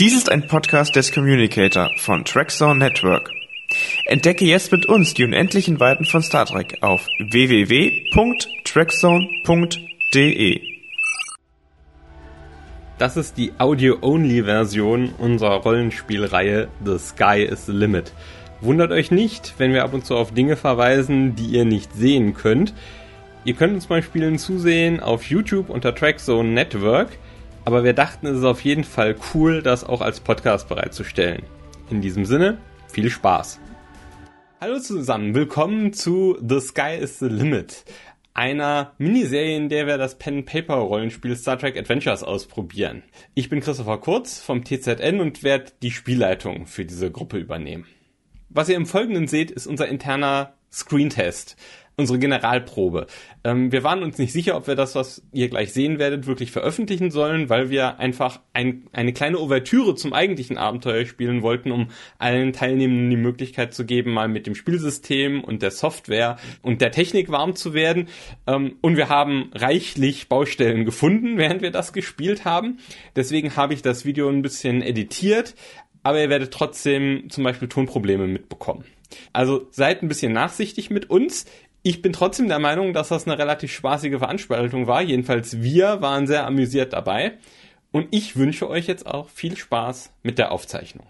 Dies ist ein Podcast des Communicator von Trackzone Network. Entdecke jetzt mit uns die unendlichen Weiten von Star Trek auf www.trackzone.de. Das ist die Audio-Only-Version unserer Rollenspielreihe The Sky is the Limit. Wundert euch nicht, wenn wir ab und zu auf Dinge verweisen, die ihr nicht sehen könnt. Ihr könnt uns beim Spielen zusehen auf YouTube unter Trackzone Network, aber wir dachten, es ist auf jeden Fall cool, das auch als Podcast bereitzustellen. In diesem Sinne, viel Spaß! Hallo zusammen, willkommen zu The Sky is the Limit, einer Miniserie, in der wir das Pen-Paper-Rollenspiel Star Trek Adventures ausprobieren. Ich bin Christopher Kurz vom TZN und werde die Spielleitung für diese Gruppe übernehmen. Was ihr im Folgenden seht, ist unser interner Screentest unsere Generalprobe. Ähm, wir waren uns nicht sicher, ob wir das, was ihr gleich sehen werdet, wirklich veröffentlichen sollen, weil wir einfach ein, eine kleine Ouvertüre zum eigentlichen Abenteuer spielen wollten, um allen Teilnehmenden die Möglichkeit zu geben, mal mit dem Spielsystem und der Software und der Technik warm zu werden. Ähm, und wir haben reichlich Baustellen gefunden, während wir das gespielt haben. Deswegen habe ich das Video ein bisschen editiert, aber ihr werdet trotzdem zum Beispiel Tonprobleme mitbekommen. Also seid ein bisschen nachsichtig mit uns. Ich bin trotzdem der Meinung, dass das eine relativ spaßige Veranstaltung war. Jedenfalls wir waren sehr amüsiert dabei. Und ich wünsche euch jetzt auch viel Spaß mit der Aufzeichnung.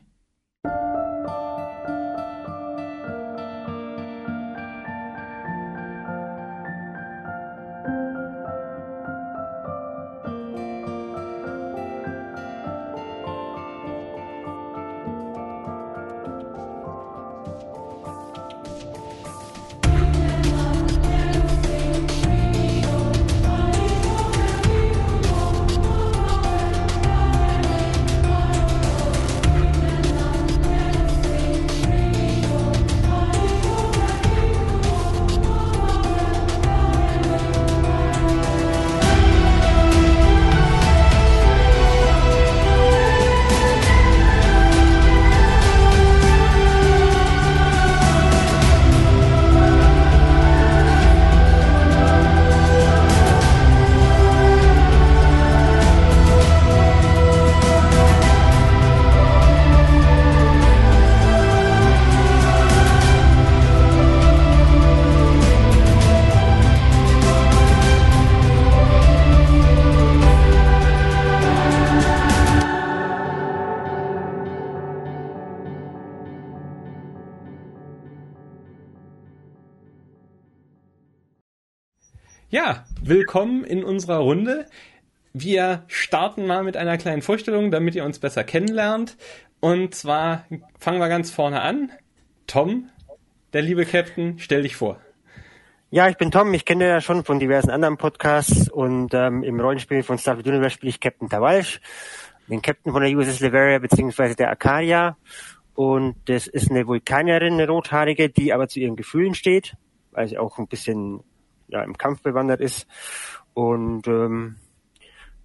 Willkommen in unserer Runde. Wir starten mal mit einer kleinen Vorstellung, damit ihr uns besser kennenlernt. Und zwar fangen wir ganz vorne an. Tom, der liebe Captain, stell dich vor. Ja, ich bin Tom. Ich kenne ja schon von diversen anderen Podcasts und ähm, im Rollenspiel von Star Trek Universe spiele ich Captain Tawalsch, den Captain von der USS Leveria beziehungsweise der Arcadia. Und das ist eine Vulkanierin, eine rothaarige, die aber zu ihren Gefühlen steht, weil sie auch ein bisschen ja, im Kampf bewandert ist und ähm,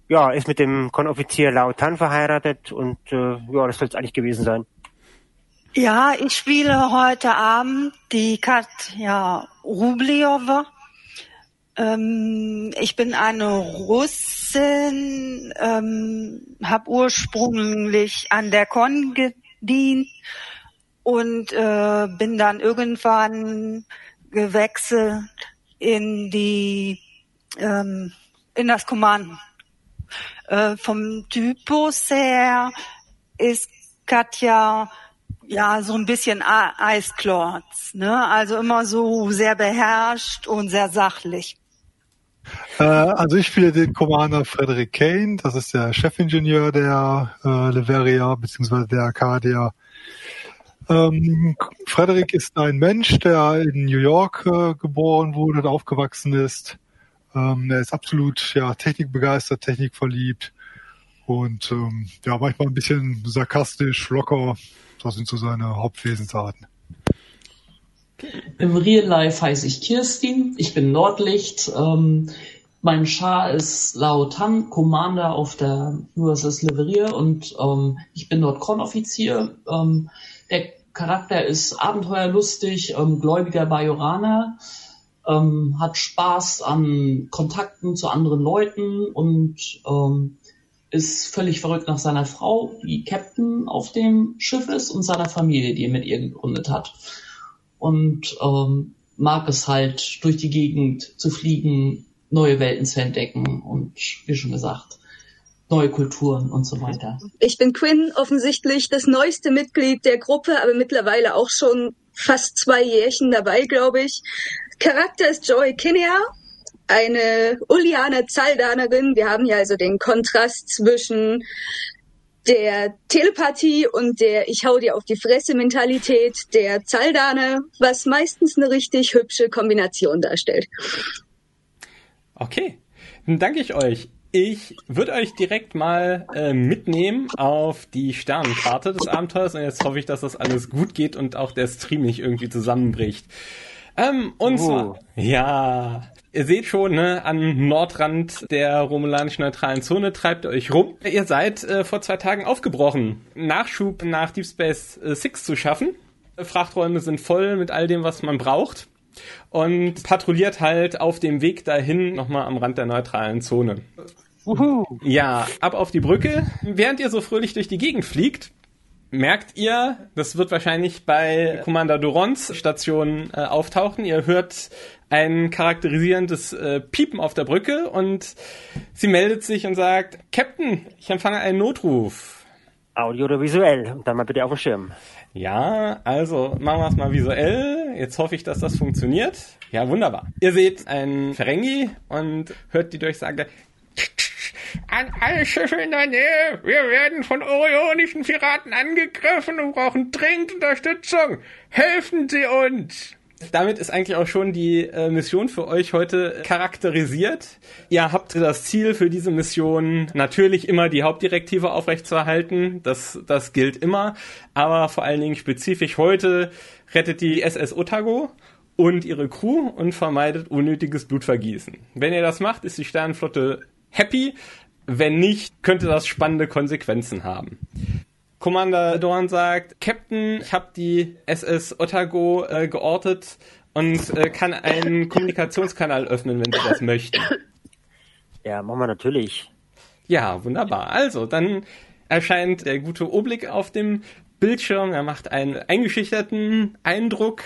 ja, ist mit dem Konoffizier Lao Tan verheiratet und äh, ja, das soll es eigentlich gewesen sein. Ja, ich spiele heute Abend die Katja Rubliova. Ähm, ich bin eine Russin, ähm, habe ursprünglich an der Con gedient und äh, bin dann irgendwann gewechselt in die ähm, in das Kommando. Äh, vom Typus her ist Katja ja so ein bisschen Eisklotz, ne? Also immer so sehr beherrscht und sehr sachlich. Äh, also ich spiele den Commander Frederick Kane, das ist der Chefingenieur der äh, Leveria bzw. der Arcadia ähm, Frederik ist ein Mensch, der in New York äh, geboren wurde und aufgewachsen ist. Ähm, er ist absolut ja, technikbegeistert, technikverliebt und ähm, ja, manchmal ein bisschen sarkastisch, locker. Das sind so seine Hauptwesensarten. Im Real Life heiße ich Kirstin, ich bin Nordlicht. Ähm, mein Char ist Lao Tan, Commander auf der USS Leveria und ähm, ich bin dort Kronoffizier. Ähm, der Charakter ist abenteuerlustig, ähm, gläubiger Bajoraner, ähm, hat Spaß an Kontakten zu anderen Leuten und ähm, ist völlig verrückt nach seiner Frau, die Captain auf dem Schiff ist, und seiner Familie, die er mit ihr gegründet hat. Und ähm, mag es halt, durch die Gegend zu fliegen, neue Welten zu entdecken und, wie schon gesagt, neue Kulturen und so weiter. Ich bin Quinn, offensichtlich das neueste Mitglied der Gruppe, aber mittlerweile auch schon fast zwei Jährchen dabei, glaube ich. Charakter ist Joy Kinnear, eine Ulianer Zaldanerin. Wir haben hier also den Kontrast zwischen der Telepathie und der Ich hau dir auf die Fresse Mentalität der Zaldane, was meistens eine richtig hübsche Kombination darstellt. Okay, dann danke ich euch. Ich würde euch direkt mal äh, mitnehmen auf die Sternenkarte des Abenteuers und jetzt hoffe ich, dass das alles gut geht und auch der Stream nicht irgendwie zusammenbricht. Ähm, und oh. zwar, ja, ihr seht schon, ne, am Nordrand der romulanischen neutralen Zone treibt ihr euch rum. Ihr seid äh, vor zwei Tagen aufgebrochen, Nachschub nach Deep Space äh, Six zu schaffen. Frachträume sind voll mit all dem, was man braucht und patrouilliert halt auf dem Weg dahin nochmal am Rand der neutralen Zone. Uhu. Ja, ab auf die Brücke. Während ihr so fröhlich durch die Gegend fliegt, merkt ihr, das wird wahrscheinlich bei Commander Durons Station äh, auftauchen. Ihr hört ein charakterisierendes äh, Piepen auf der Brücke und sie meldet sich und sagt, Captain, ich empfange einen Notruf. Audio oder visuell? Und dann mal bitte auf dem Schirm. Ja, also machen wir es mal visuell. Jetzt hoffe ich, dass das funktioniert. Ja, wunderbar. Ihr seht einen Ferengi und hört die Durchsage. An alle Schiffe in der Nähe, wir werden von orionischen Piraten angegriffen und brauchen dringend Unterstützung. Helfen Sie uns! Damit ist eigentlich auch schon die äh, Mission für euch heute charakterisiert. Ihr habt das Ziel für diese Mission natürlich immer die Hauptdirektive aufrechtzuerhalten. Das, das gilt immer. Aber vor allen Dingen spezifisch heute rettet die SS Otago und ihre Crew und vermeidet unnötiges Blutvergießen. Wenn ihr das macht, ist die Sternenflotte happy. Wenn nicht, könnte das spannende Konsequenzen haben. Commander Dorn sagt, Captain, ich habe die SS Otago äh, geortet und äh, kann einen Kommunikationskanal öffnen, wenn Sie das möchten. Ja, machen wir natürlich. Ja, wunderbar. Also, dann erscheint der gute Oblick auf dem Bildschirm. Er macht einen eingeschüchterten Eindruck.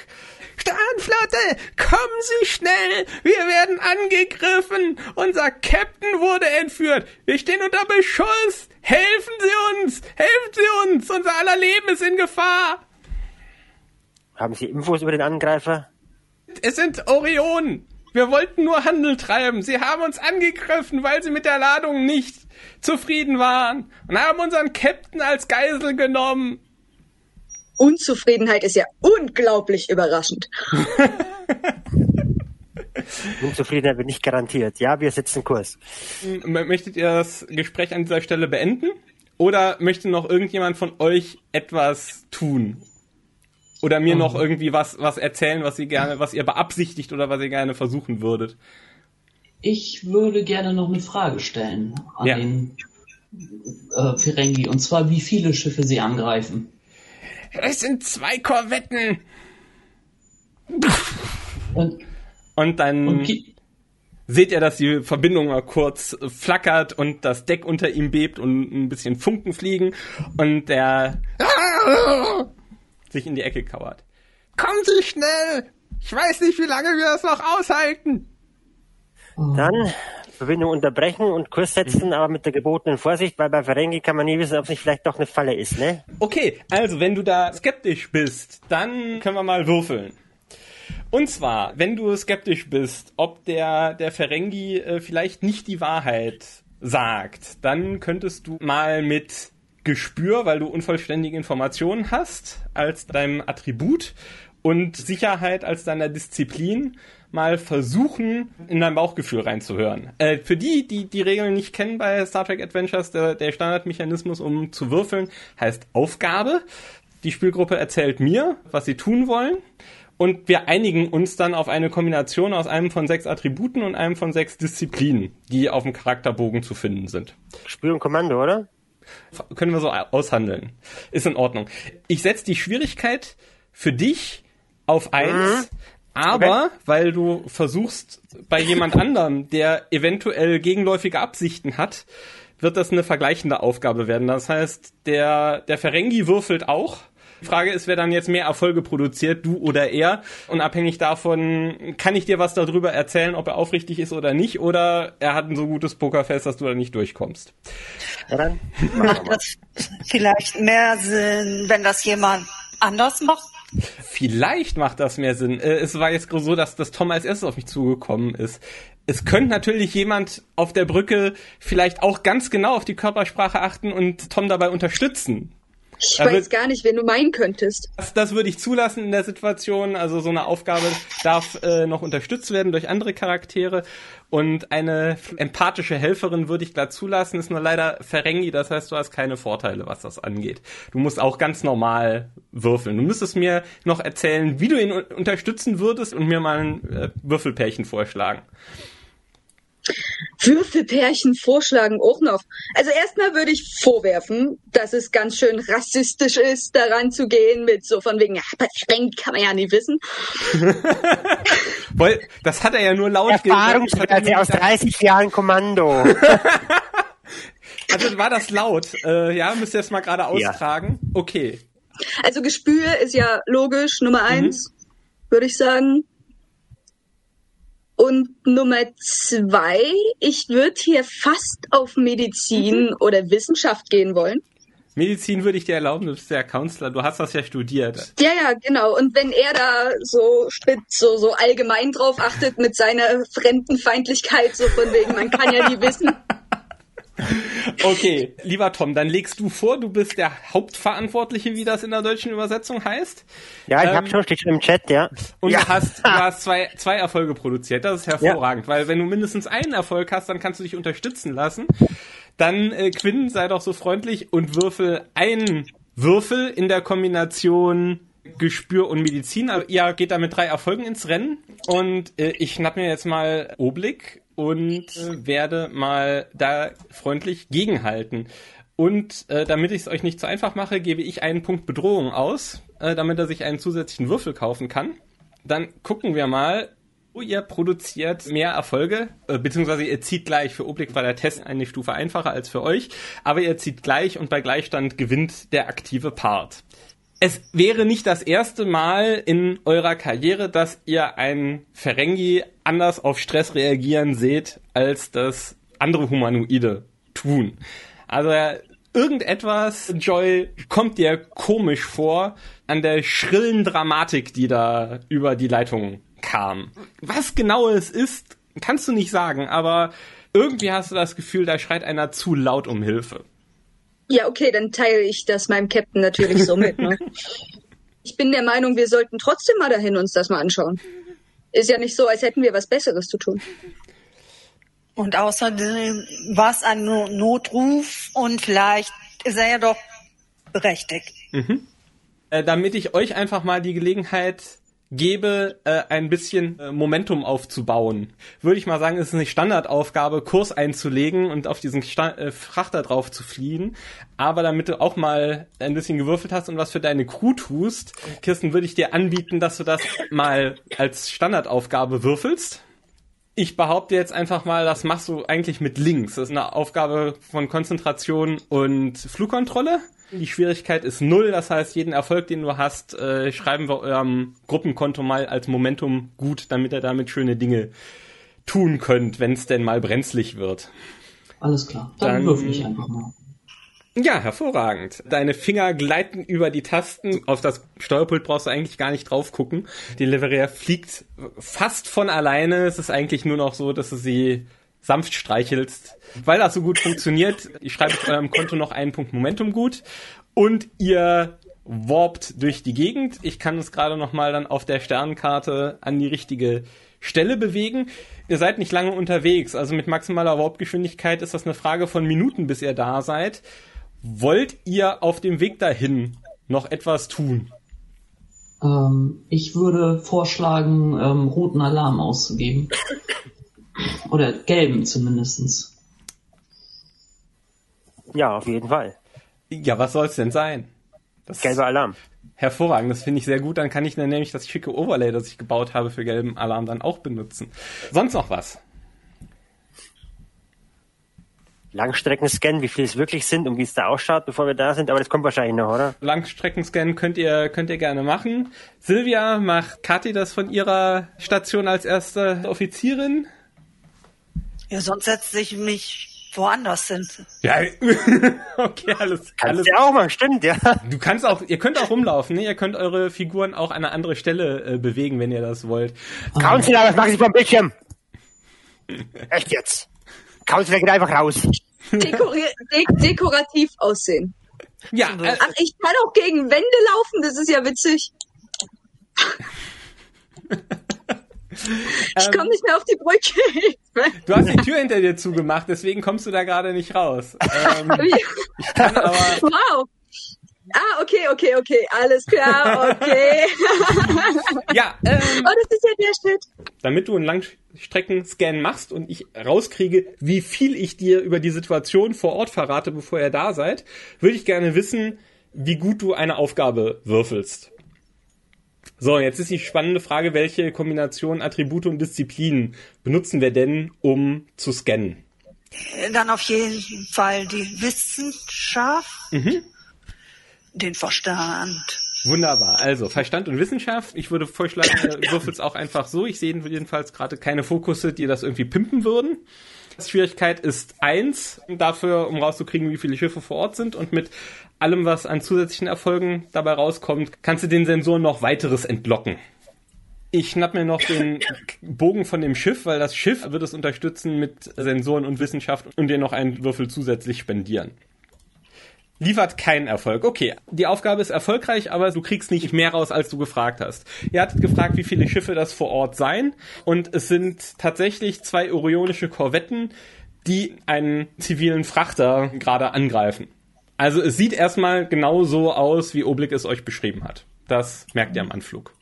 Sternflotte, kommen Sie schnell! Wir werden angegriffen! Unser Captain wurde entführt! Wir stehen unter Beschuss! Helfen Sie uns! Helfen Sie uns! Unser aller Leben ist in Gefahr! Haben Sie Infos über den Angreifer? Es sind Orionen! Wir wollten nur Handel treiben. Sie haben uns angegriffen, weil sie mit der Ladung nicht zufrieden waren und haben unseren Captain als Geisel genommen. Unzufriedenheit ist ja unglaublich überraschend. Unzufriedenheit wird nicht garantiert. Ja, wir setzen Kurs. Möchtet ihr das Gespräch an dieser Stelle beenden? Oder möchte noch irgendjemand von euch etwas tun? Oder mir oh. noch irgendwie was, was erzählen, was ihr gerne, was ihr beabsichtigt oder was ihr gerne versuchen würdet? Ich würde gerne noch eine Frage stellen an ja. den äh, Ferengi. Und zwar, wie viele Schiffe sie angreifen. Es sind zwei Korvetten. Und, und dann und seht ihr, dass die Verbindung mal kurz flackert und das Deck unter ihm bebt und ein bisschen Funken fliegen und der sich in die Ecke kauert. Kommen Sie schnell! Ich weiß nicht, wie lange wir das noch aushalten. Dann Verbindung unterbrechen und Kurs setzen, aber mit der gebotenen Vorsicht, weil bei Ferengi kann man nie wissen, ob es nicht vielleicht doch eine Falle ist, ne? Okay, also wenn du da skeptisch bist, dann können wir mal würfeln. Und zwar, wenn du skeptisch bist, ob der, der Ferengi äh, vielleicht nicht die Wahrheit sagt, dann könntest du mal mit Gespür, weil du unvollständige Informationen hast, als deinem Attribut und Sicherheit als deiner Disziplin mal versuchen, in dein Bauchgefühl reinzuhören. Äh, für die, die die Regeln nicht kennen bei Star Trek Adventures, der, der Standardmechanismus, um zu würfeln, heißt Aufgabe. Die Spielgruppe erzählt mir, was sie tun wollen. Und wir einigen uns dann auf eine Kombination aus einem von sechs Attributen und einem von sechs Disziplinen, die auf dem Charakterbogen zu finden sind. Spiel und Kommando, oder? Können wir so aushandeln. Ist in Ordnung. Ich setze die Schwierigkeit für dich auf eins, mhm. Aber okay. weil du versuchst, bei jemand anderem, der eventuell gegenläufige Absichten hat, wird das eine vergleichende Aufgabe werden. Das heißt, der, der Ferengi würfelt auch. Die Frage ist, wer dann jetzt mehr Erfolge produziert, du oder er. Und abhängig davon kann ich dir was darüber erzählen, ob er aufrichtig ist oder nicht, oder er hat ein so gutes Pokerfest, dass du da nicht durchkommst. Ja, dann Macht das vielleicht mehr Sinn, wenn das jemand anders macht? Vielleicht macht das mehr Sinn. Äh, Es war jetzt so, dass das Tom als erstes auf mich zugekommen ist. Es könnte natürlich jemand auf der Brücke vielleicht auch ganz genau auf die Körpersprache achten und Tom dabei unterstützen. Ich Da weiß wird- gar nicht, wen du meinen könntest. Das, das würde ich zulassen in der Situation. Also so eine Aufgabe darf äh, noch unterstützt werden durch andere Charaktere. Und eine empathische Helferin würde ich klar zulassen, ist nur leider Ferengi, das heißt, du hast keine Vorteile, was das angeht. Du musst auch ganz normal würfeln. Du müsstest mir noch erzählen, wie du ihn un- unterstützen würdest und mir mal ein äh, Würfelpärchen vorschlagen. Würfelpärchen vorschlagen auch noch. Also erstmal würde ich vorwerfen, dass es ganz schön rassistisch ist, daran zu gehen mit so von wegen, ja, aber Frank kann man ja nie wissen. Weil, das hat er ja nur laut gesagt. Erfahrungswerte aus 30 Jahren Kommando. Also war das laut? Äh, ja, müsst ihr das mal gerade Ja. austragen? Okay. Also Gespür ist ja logisch, Nummer Mhm. eins, würde ich sagen. Und Nummer zwei, ich würde hier fast auf Medizin Mhm. oder Wissenschaft gehen wollen. Medizin würde ich dir erlauben, du bist ja Counselor, du hast das ja studiert. Ja, ja, genau. Und wenn er da so spitz, so, so allgemein drauf achtet mit seiner Fremdenfeindlichkeit, so von wegen, man kann ja nie wissen. Okay, lieber Tom, dann legst du vor, du bist der Hauptverantwortliche, wie das in der deutschen Übersetzung heißt. Ja, ich Ähm, hab schon, steht schon im Chat, ja. Und ja. du hast, du hast zwei, zwei Erfolge produziert. Das ist hervorragend, weil wenn du mindestens einen Erfolg hast, dann kannst du dich unterstützen lassen. Dann, äh, Quinn, sei doch so freundlich und würfel einen Würfel in der Kombination Gespür und Medizin. Also, ihr geht da mit drei Erfolgen ins Rennen. Und äh, ich schnapp mir jetzt mal Oblick und äh, werde mal da freundlich gegenhalten. Und äh, damit ich es euch nicht zu einfach mache, gebe ich einen Punkt Bedrohung aus, äh, damit er sich einen zusätzlichen Würfel kaufen kann. Dann gucken wir mal, wo ihr produziert mehr Erfolge, äh, beziehungsweise ihr zieht gleich. Für Oblik war der Test eine Stufe einfacher als für euch, aber ihr zieht gleich und bei Gleichstand gewinnt der aktive Part. Es wäre nicht das erste Mal in eurer Karriere, dass ihr einen Ferengi anders auf Stress reagieren seht, als das andere Humanoide tun. Also irgendetwas, Joy, kommt dir komisch vor an der schrillen Dramatik, die da über die Leitung kam. Was genau es ist, kannst du nicht sagen, aber irgendwie hast du das Gefühl, da schreit einer zu laut um Hilfe. Ja, okay, dann teile ich das meinem Captain natürlich so mit. Ne? Ich bin der Meinung, wir sollten trotzdem mal dahin uns das mal anschauen. Ist ja nicht so, als hätten wir was Besseres zu tun. Und außerdem war es ein No- Notruf und vielleicht ist er ja doch berechtigt. äh, damit ich euch einfach mal die Gelegenheit gebe, äh, ein bisschen äh, Momentum aufzubauen. Würde ich mal sagen, es ist eine Standardaufgabe, Kurs einzulegen und auf diesen Sta äh, Frachter drauf zu fliehen. Aber damit du auch mal ein bisschen gewürfelt hast und was für deine Crew tust, Kirsten, würde ich dir anbieten, dass du das mal als Standardaufgabe würfelst. Ich behaupte jetzt einfach mal, das machst du eigentlich mit links. Das ist eine Aufgabe von Konzentration und Flugkontrolle. Die Schwierigkeit ist null, das heißt, jeden Erfolg, den du hast, äh, schreiben wir eurem Gruppenkonto mal als Momentum gut, damit ihr damit schöne Dinge tun könnt, wenn es denn mal brenzlig wird. Alles klar. Dann, Dann- würfel ich einfach mal. Ja, hervorragend. Deine Finger gleiten über die Tasten. Auf das Steuerpult brauchst du eigentlich gar nicht drauf gucken. Die Leveria fliegt fast von alleine. Es ist eigentlich nur noch so, dass du sie sanft streichelst. Weil das so gut funktioniert, ich schreibe auf eurem Konto noch einen Punkt Momentum gut. Und ihr warpt durch die Gegend. Ich kann es gerade noch mal dann auf der Sternkarte an die richtige Stelle bewegen. Ihr seid nicht lange unterwegs, also mit maximaler Warpgeschwindigkeit ist das eine Frage von Minuten, bis ihr da seid. Wollt ihr auf dem Weg dahin noch etwas tun? Ähm, ich würde vorschlagen, ähm, roten Alarm auszugeben. Oder gelben zumindestens. Ja, auf jeden Fall. Ja, was soll's denn sein? Das Gelber Alarm. hervorragend, das finde ich sehr gut. Dann kann ich dann nämlich das schicke Overlay, das ich gebaut habe für gelben Alarm, dann auch benutzen. Sonst noch was? Langstreckenscan, wie viele es wirklich sind und wie es da ausschaut, bevor wir da sind, aber das kommt wahrscheinlich noch, oder? Langstreckenscan könnt ihr, könnt ihr gerne machen. Silvia, macht Kathi das von ihrer Station als erste Offizierin? Ja, sonst setze ich mich woanders hin. Ja, okay, alles, Kannst alles. ja auch mal, stimmt, ja. Du kannst auch, ihr könnt auch rumlaufen, ne? Ihr könnt eure Figuren auch an eine andere Stelle äh, bewegen, wenn ihr das wollt. Counselor, was machen Sie vom Bildschirm? Echt jetzt? Counselor geht einfach raus. Dekori de dekorativ aussehen. Ja, äh, Ach, ich kann auch gegen Wände laufen, das ist ja witzig. Ich komme nicht mehr auf die Brücke. du hast die Tür hinter dir zugemacht, deswegen kommst du da gerade nicht raus. Ähm, ich kann aber, wow. Ah, okay, okay, okay, alles klar, okay. ja, ähm, oh, das ist ja der Schritt. damit du einen Langstreckenscan machst und ich rauskriege, wie viel ich dir über die Situation vor Ort verrate, bevor ihr da seid, würde ich gerne wissen, wie gut du eine Aufgabe würfelst. So, jetzt ist die spannende Frage, welche Kombination Attribute und Disziplinen benutzen wir denn, um zu scannen? Dann auf jeden Fall die Wissenschaft, den Verstand. Wunderbar. Also Verstand und Wissenschaft. Ich würde vorschlagen, ihr würfelt auch einfach so. Ich sehe jedenfalls gerade keine Fokusse, die das irgendwie pimpen würden. Schwierigkeit ist eins, dafür, um rauszukriegen, wie viele Schiffe vor Ort sind. Und mit allem, was an zusätzlichen Erfolgen dabei rauskommt, kannst du den Sensoren noch weiteres entlocken. Ich schnapp mir noch den Bogen von dem Schiff, weil das Schiff wird es unterstützen mit Sensoren und Wissenschaft und dir noch einen Würfel zusätzlich spendieren. Liefert keinen Erfolg. Okay, die Aufgabe ist erfolgreich, aber du kriegst nicht mehr raus, als du gefragt hast. Ihr hattet gefragt, wie viele Schiffe das vor Ort seien. Und es sind tatsächlich zwei orionische Korvetten, die einen zivilen Frachter gerade angreifen. Also es sieht erstmal genau so aus, wie Oblik es euch beschrieben hat. Das merkt ihr am Anflug.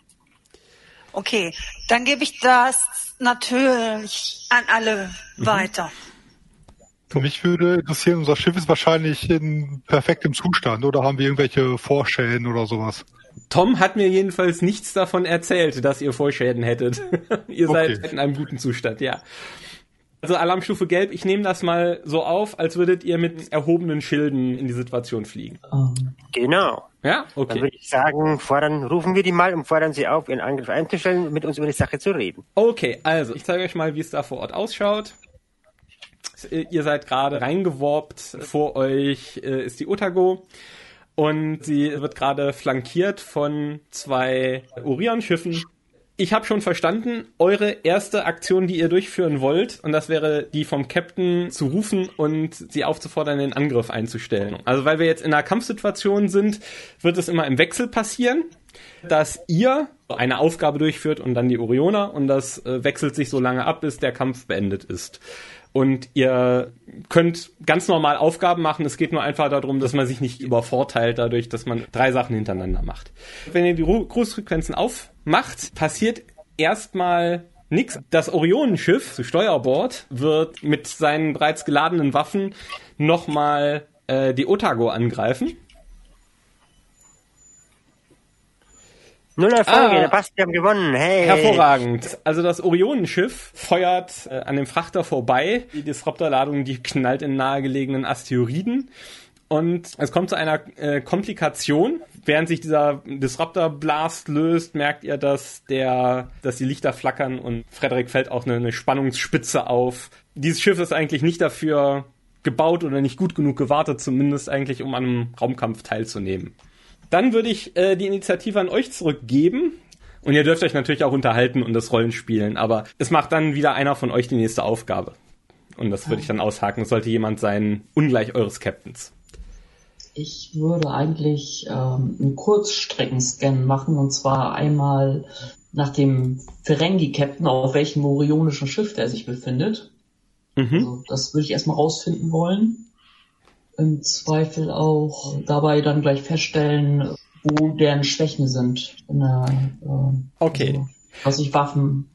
Okay, dann gebe ich das natürlich an alle weiter. Für mich würde interessieren, unser Schiff ist wahrscheinlich in perfektem Zustand oder haben wir irgendwelche Vorschäden oder sowas? Tom hat mir jedenfalls nichts davon erzählt, dass ihr Vorschäden hättet. ihr Okay. seid in einem guten Zustand, ja. Also Alarmstufe Gelb, ich nehme das mal so auf, als würdet ihr mit erhobenen Schilden in die Situation fliegen. Ähm, Genau. Ja, Dann okay. würde ich sagen, fordern, rufen wir die mal und fordern sie auf, ihren Angriff einzustellen und mit uns über die Sache zu reden. Okay, also ich zeige euch mal, wie es da vor Ort ausschaut. Ihr seid gerade reingeworbt. Vor euch äh, ist die Otago. Und sie wird gerade flankiert von zwei Orion-Schiffen. Ich habe schon verstanden, eure erste Aktion, die ihr durchführen wollt, und das wäre die vom Captain zu rufen und sie aufzufordern, den Angriff einzustellen. Also weil wir jetzt in einer Kampfsituation sind, wird es immer im Wechsel passieren, dass ihr eine Aufgabe durchführt und dann die Orioner und das äh, wechselt sich so lange ab, bis der Kampf beendet ist. Und ihr könnt ganz normal Aufgaben machen. Es geht nur einfach darum, dass man sich nicht übervorteilt dadurch, dass man drei Sachen hintereinander macht. Wenn ihr die Ru- Grußfrequenzen aufmacht, passiert erstmal nix. Das Orionenschiff zu Steuerbord wird mit seinen bereits geladenen Waffen nochmal äh, die Otago angreifen. Null Erfolge, Ah. der passt, wir haben gewonnen. Hey. Hervorragend. Also das Orionenschiff feuert äh, an dem Frachter vorbei. Die Disruptorladung, die knallt in nahegelegenen Asteroiden. Und es kommt zu einer äh, Komplikation. Während sich dieser Disruptor-Blast löst, merkt ihr, dass der, dass die Lichter flackern und Frederik fällt auch eine, eine Spannungsspitze auf. Dieses Schiff ist eigentlich nicht dafür gebaut oder nicht gut genug gewartet, zumindest eigentlich, um an einem Raumkampf teilzunehmen. Dann würde ich äh, die Initiative an euch zurückgeben. Und ihr dürft euch natürlich auch unterhalten und das Rollen spielen, aber es macht dann wieder einer von euch die nächste Aufgabe. Und das würde ich dann aushaken. Es sollte jemand sein, ungleich eures Captains. Ich würde eigentlich ähm, einen Kurzstreckenscan machen und zwar einmal nach dem Ferengi-Captain, auf welchem orionischen Schiff der sich befindet. Mhm. Also das würde ich erstmal rausfinden wollen. Im Zweifel auch dabei dann gleich feststellen, wo deren Schwächen sind. In der, ähm, Okay. Also, was ich Waffen,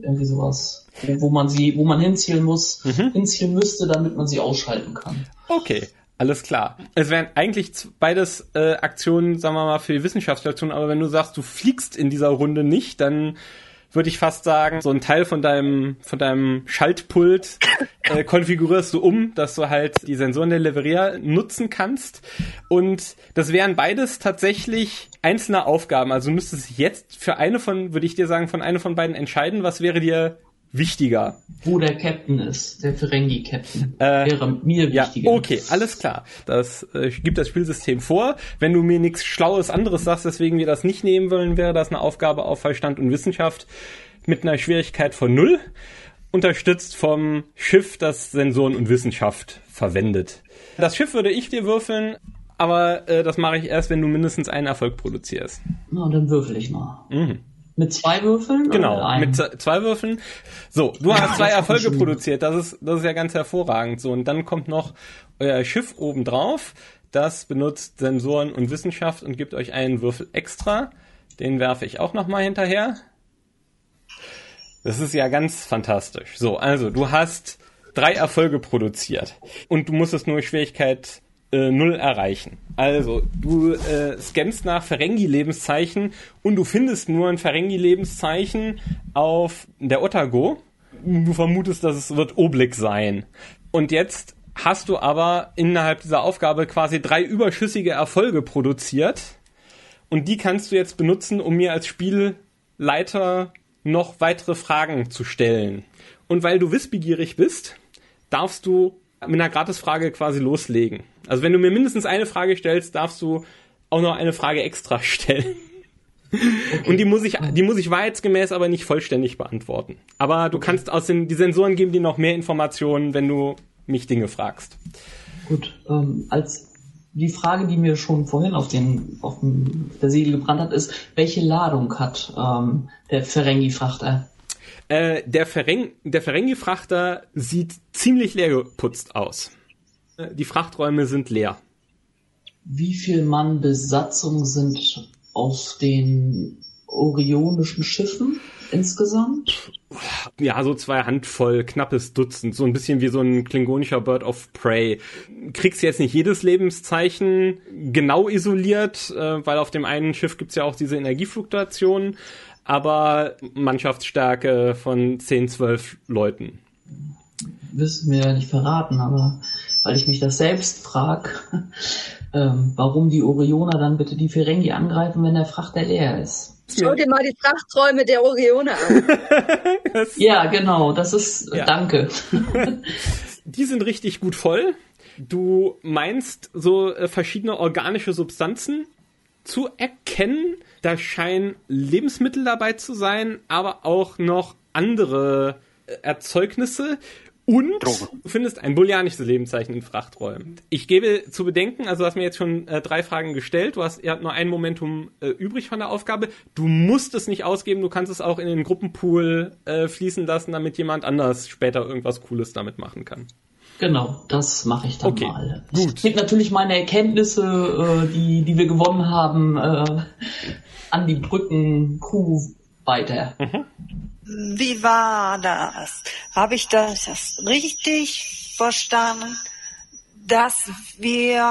irgendwie sowas, wo, wo man sie, wo man hinzielen muss, Mhm. hinzielen müsste, damit man sie ausschalten kann. Okay, alles klar. Es wären eigentlich beides äh, Aktionen, sagen wir mal, für die Wissenschaftsstation, aber wenn du sagst, du fliegst in dieser Runde nicht, dann würde ich fast sagen, so ein Teil von deinem, von deinem Schaltpult äh, konfigurierst du um, dass du halt die Sensoren der Leveria nutzen kannst. Und das wären beides tatsächlich einzelne Aufgaben. Also du müsstest jetzt für eine von, würde ich dir sagen, von einer von beiden entscheiden, was wäre dir wichtiger. Wo der Captain ist, der Ferengi-Captain, Äh, wäre mir Ja, wichtiger. okay, alles klar. Das äh, gibt das Spielsystem vor. Wenn du mir nichts Schlaues anderes sagst, weswegen wir das nicht nehmen wollen, wäre das eine Aufgabe auf Verstand und Wissenschaft mit einer Schwierigkeit von null, unterstützt vom Schiff, das Sensoren und Wissenschaft verwendet. Das Schiff würde ich dir würfeln, aber äh, das mache ich erst, wenn du mindestens einen Erfolg produzierst. Na, dann würfel ich mal. Mhm. Mit zwei Würfeln? Genau, mit mit zwei Würfeln. So, du hast zwei Erfolge produziert, das ist, das ist ja ganz hervorragend. So, und dann kommt noch euer Schiff oben drauf, das benutzt Sensoren und Wissenschaft und gibt euch einen Würfel extra. Den werfe ich auch nochmal hinterher. Das ist ja ganz fantastisch. So, also du hast drei Erfolge produziert und du musstest nur Schwierigkeit äh, null erreichen. Also du äh, scannst nach Ferengi-Lebenszeichen und du findest nur ein Ferengi-Lebenszeichen auf der Otago. Du vermutest, dass es wird Oblik sein. Und jetzt hast du aber innerhalb dieser Aufgabe quasi drei überschüssige Erfolge produziert. Und die kannst du jetzt benutzen, um mir als Spielleiter noch weitere Fragen zu stellen. Und weil du wissbegierig bist, darfst du mit einer Gratisfrage quasi loslegen. Also wenn du mir mindestens eine Frage stellst, darfst du auch noch eine Frage extra stellen. Und die muss ich, die muss ich wahrheitsgemäß aber nicht vollständig beantworten. Aber du kannst aus den, die Sensoren geben dir noch mehr Informationen, wenn du mich Dinge fragst. Gut, ähm, als die Frage, die mir schon vorhin auf, den, auf dem, der Segel gebrannt hat, ist, welche Ladung hat ähm, der Ferengi-Frachter? Äh, der Ferengi-Frachter sieht ziemlich leer geputzt aus. Die Frachträume sind leer. Wie viel Mann Besatzung sind auf den orionischen Schiffen insgesamt? Ja, so zwei Handvoll, knappes Dutzend, so ein bisschen wie so ein klingonischer Bird of Prey. Kriegst jetzt nicht jedes Lebenszeichen genau isoliert, äh, weil auf dem einen Schiff gibt's ja auch diese Energiefluktuationen, aber Mannschaftsstärke von 10, 12 Leuten. Wirst du mir ja nicht verraten, aber weil ich mich das selbst frage, ähm, warum die Orioner dann bitte die Ferengi angreifen, wenn der Frachter leer ist. Schau dir mal die Frachträume der Orione an. Ja, genau, das ist, Ja. danke. Die sind richtig gut voll. Du meinst so äh, verschiedene organische Substanzen zu erkennen. Da scheinen Lebensmittel dabei zu sein, aber auch noch andere äh, Erzeugnisse. Und Drogen. du findest ein bullianisches Lebenszeichen in Frachträumen. Ich gebe zu bedenken, also du hast mir jetzt schon äh, drei Fragen gestellt, du hast, ihr habt nur ein Momentum äh, übrig von der Aufgabe. Du musst es nicht ausgeben, du kannst es auch in den Gruppenpool äh, fließen lassen, damit jemand anders später irgendwas Cooles damit machen kann. Genau, das mache ich dann Okay, mal. gut. Ich gebe natürlich meine Erkenntnisse, äh, die, die wir gewonnen haben, äh, an die Brücken-Crew weiter. Wie war das? Habe ich das richtig verstanden, dass wir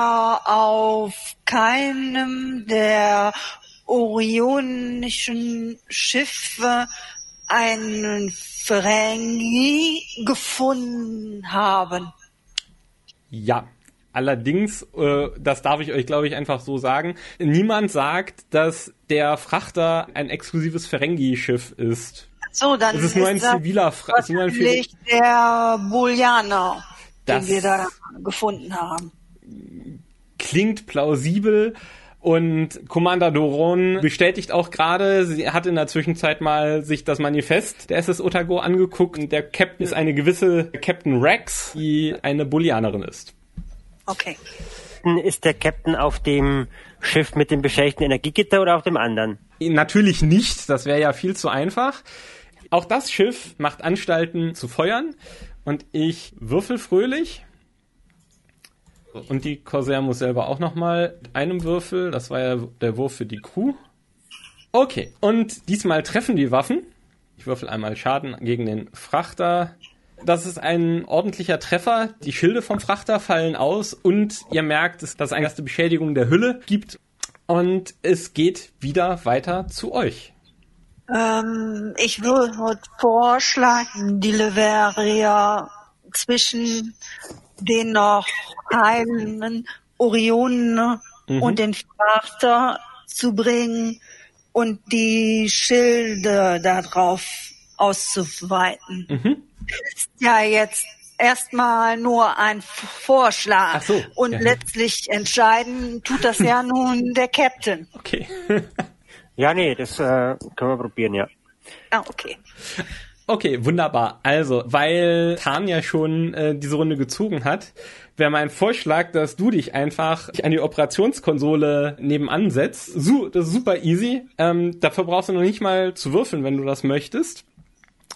auf keinem der orionischen Schiffe einen Ferengi gefunden haben? Ja. Allerdings, äh, das darf ich euch, glaube ich, einfach so sagen, niemand sagt, dass der Frachter ein exklusives Ferengi-Schiff ist. So, dann Es ist nur ein das ziviler Fra es ist nur ein Fe- wahrscheinlich der Bullianer, den wir da gefunden haben. klingt plausibel. Und Commander Doron bestätigt auch gerade, sie hat in der Zwischenzeit mal sich das Manifest der SS Otago angeguckt und der Captain ist eine gewisse Captain Rex, die eine Bullianerin ist. Okay. Ist der Captain auf dem Schiff mit dem beschädigten Energiegitter oder auf dem anderen? Natürlich nicht, das wäre ja viel zu einfach. Auch das Schiff macht Anstalten zu feuern und ich würfel fröhlich. Und die Corsair muss selber auch nochmal mit einem Würfel, das war ja der Wurf für die Crew. Okay, und diesmal treffen die Waffen. Ich würfel einmal Schaden gegen den Frachter. Das ist ein ordentlicher Treffer. Die Schilde vom Frachter fallen aus und ihr merkt, dass es eine erste Beschädigung der Hülle gibt. Und es geht wieder weiter zu euch. Ähm, ich würde vorschlagen, die Leveria zwischen den noch heilen Orionen Mhm. und den Frachter zu bringen und die Schilde darauf auszuweiten. Mhm. Ist ja jetzt erstmal nur ein Vorschlag. So, Und ja. letztlich entscheiden tut das ja nun der Captain. Okay. Ja, nee, das äh, können wir probieren, ja. Ah, okay. Okay, wunderbar. Also, weil Tanja schon äh, diese Runde gezogen hat, wäre mein Vorschlag, dass du dich einfach an die Operationskonsole nebenan setzt. Su das ist super easy. Ähm, dafür brauchst du noch nicht mal zu würfeln, wenn du das möchtest.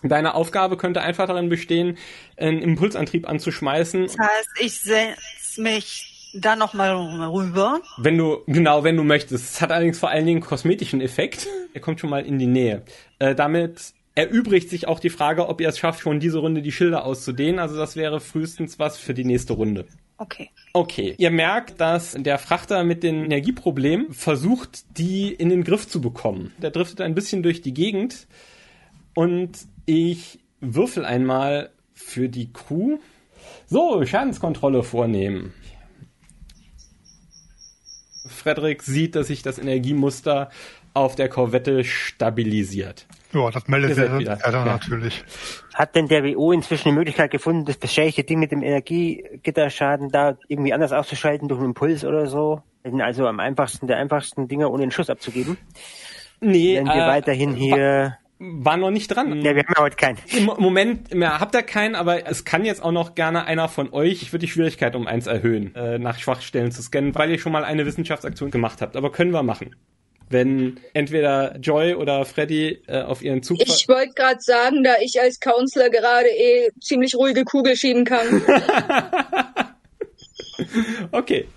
Deine Aufgabe könnte einfach darin bestehen, einen Impulsantrieb anzuschmeißen. Das heißt, ich setze mich da nochmal rüber. Wenn du, genau, wenn du möchtest. Es hat allerdings vor allen Dingen kosmetischen Effekt. Er kommt schon mal in die Nähe. Äh, damit erübrigt sich auch die Frage, ob ihr es schafft, schon diese Runde die Schilder auszudehnen. Also das wäre frühestens was für die nächste Runde. Okay. Okay, ihr merkt, dass der Frachter mit den Energieproblemen versucht, die in den Griff zu bekommen. Der driftet ein bisschen durch die Gegend und ich würfel einmal für die Crew. So, Schadenskontrolle vornehmen. Frederik sieht, dass sich das Energiemuster auf der Korvette stabilisiert. Ja, das meldet er, wieder. er dann Ja. natürlich. Hat denn der WO inzwischen die Möglichkeit gefunden, das beschädigte Ding mit dem Energiegitterschaden da irgendwie anders auszuschalten durch einen Impuls oder so? Also am einfachsten der einfachsten Dinger ohne den Schuss abzugeben. Nee, Wenn wir äh, weiterhin hier. War noch nicht dran. Ja, wir haben ja heute keinen. Im Moment mehr habt ihr keinen, aber es kann jetzt auch noch gerne einer von euch. Ich würde die Schwierigkeit um eins erhöhen, äh, nach Schwachstellen zu scannen, weil ihr schon mal eine Wissenschaftsaktion gemacht habt. Aber können wir machen. Wenn entweder Joy oder Freddy äh, auf ihren Zug. Ich wollte gerade sagen, da ich als Counselor gerade eh ziemlich ruhige Kugel schieben kann. okay.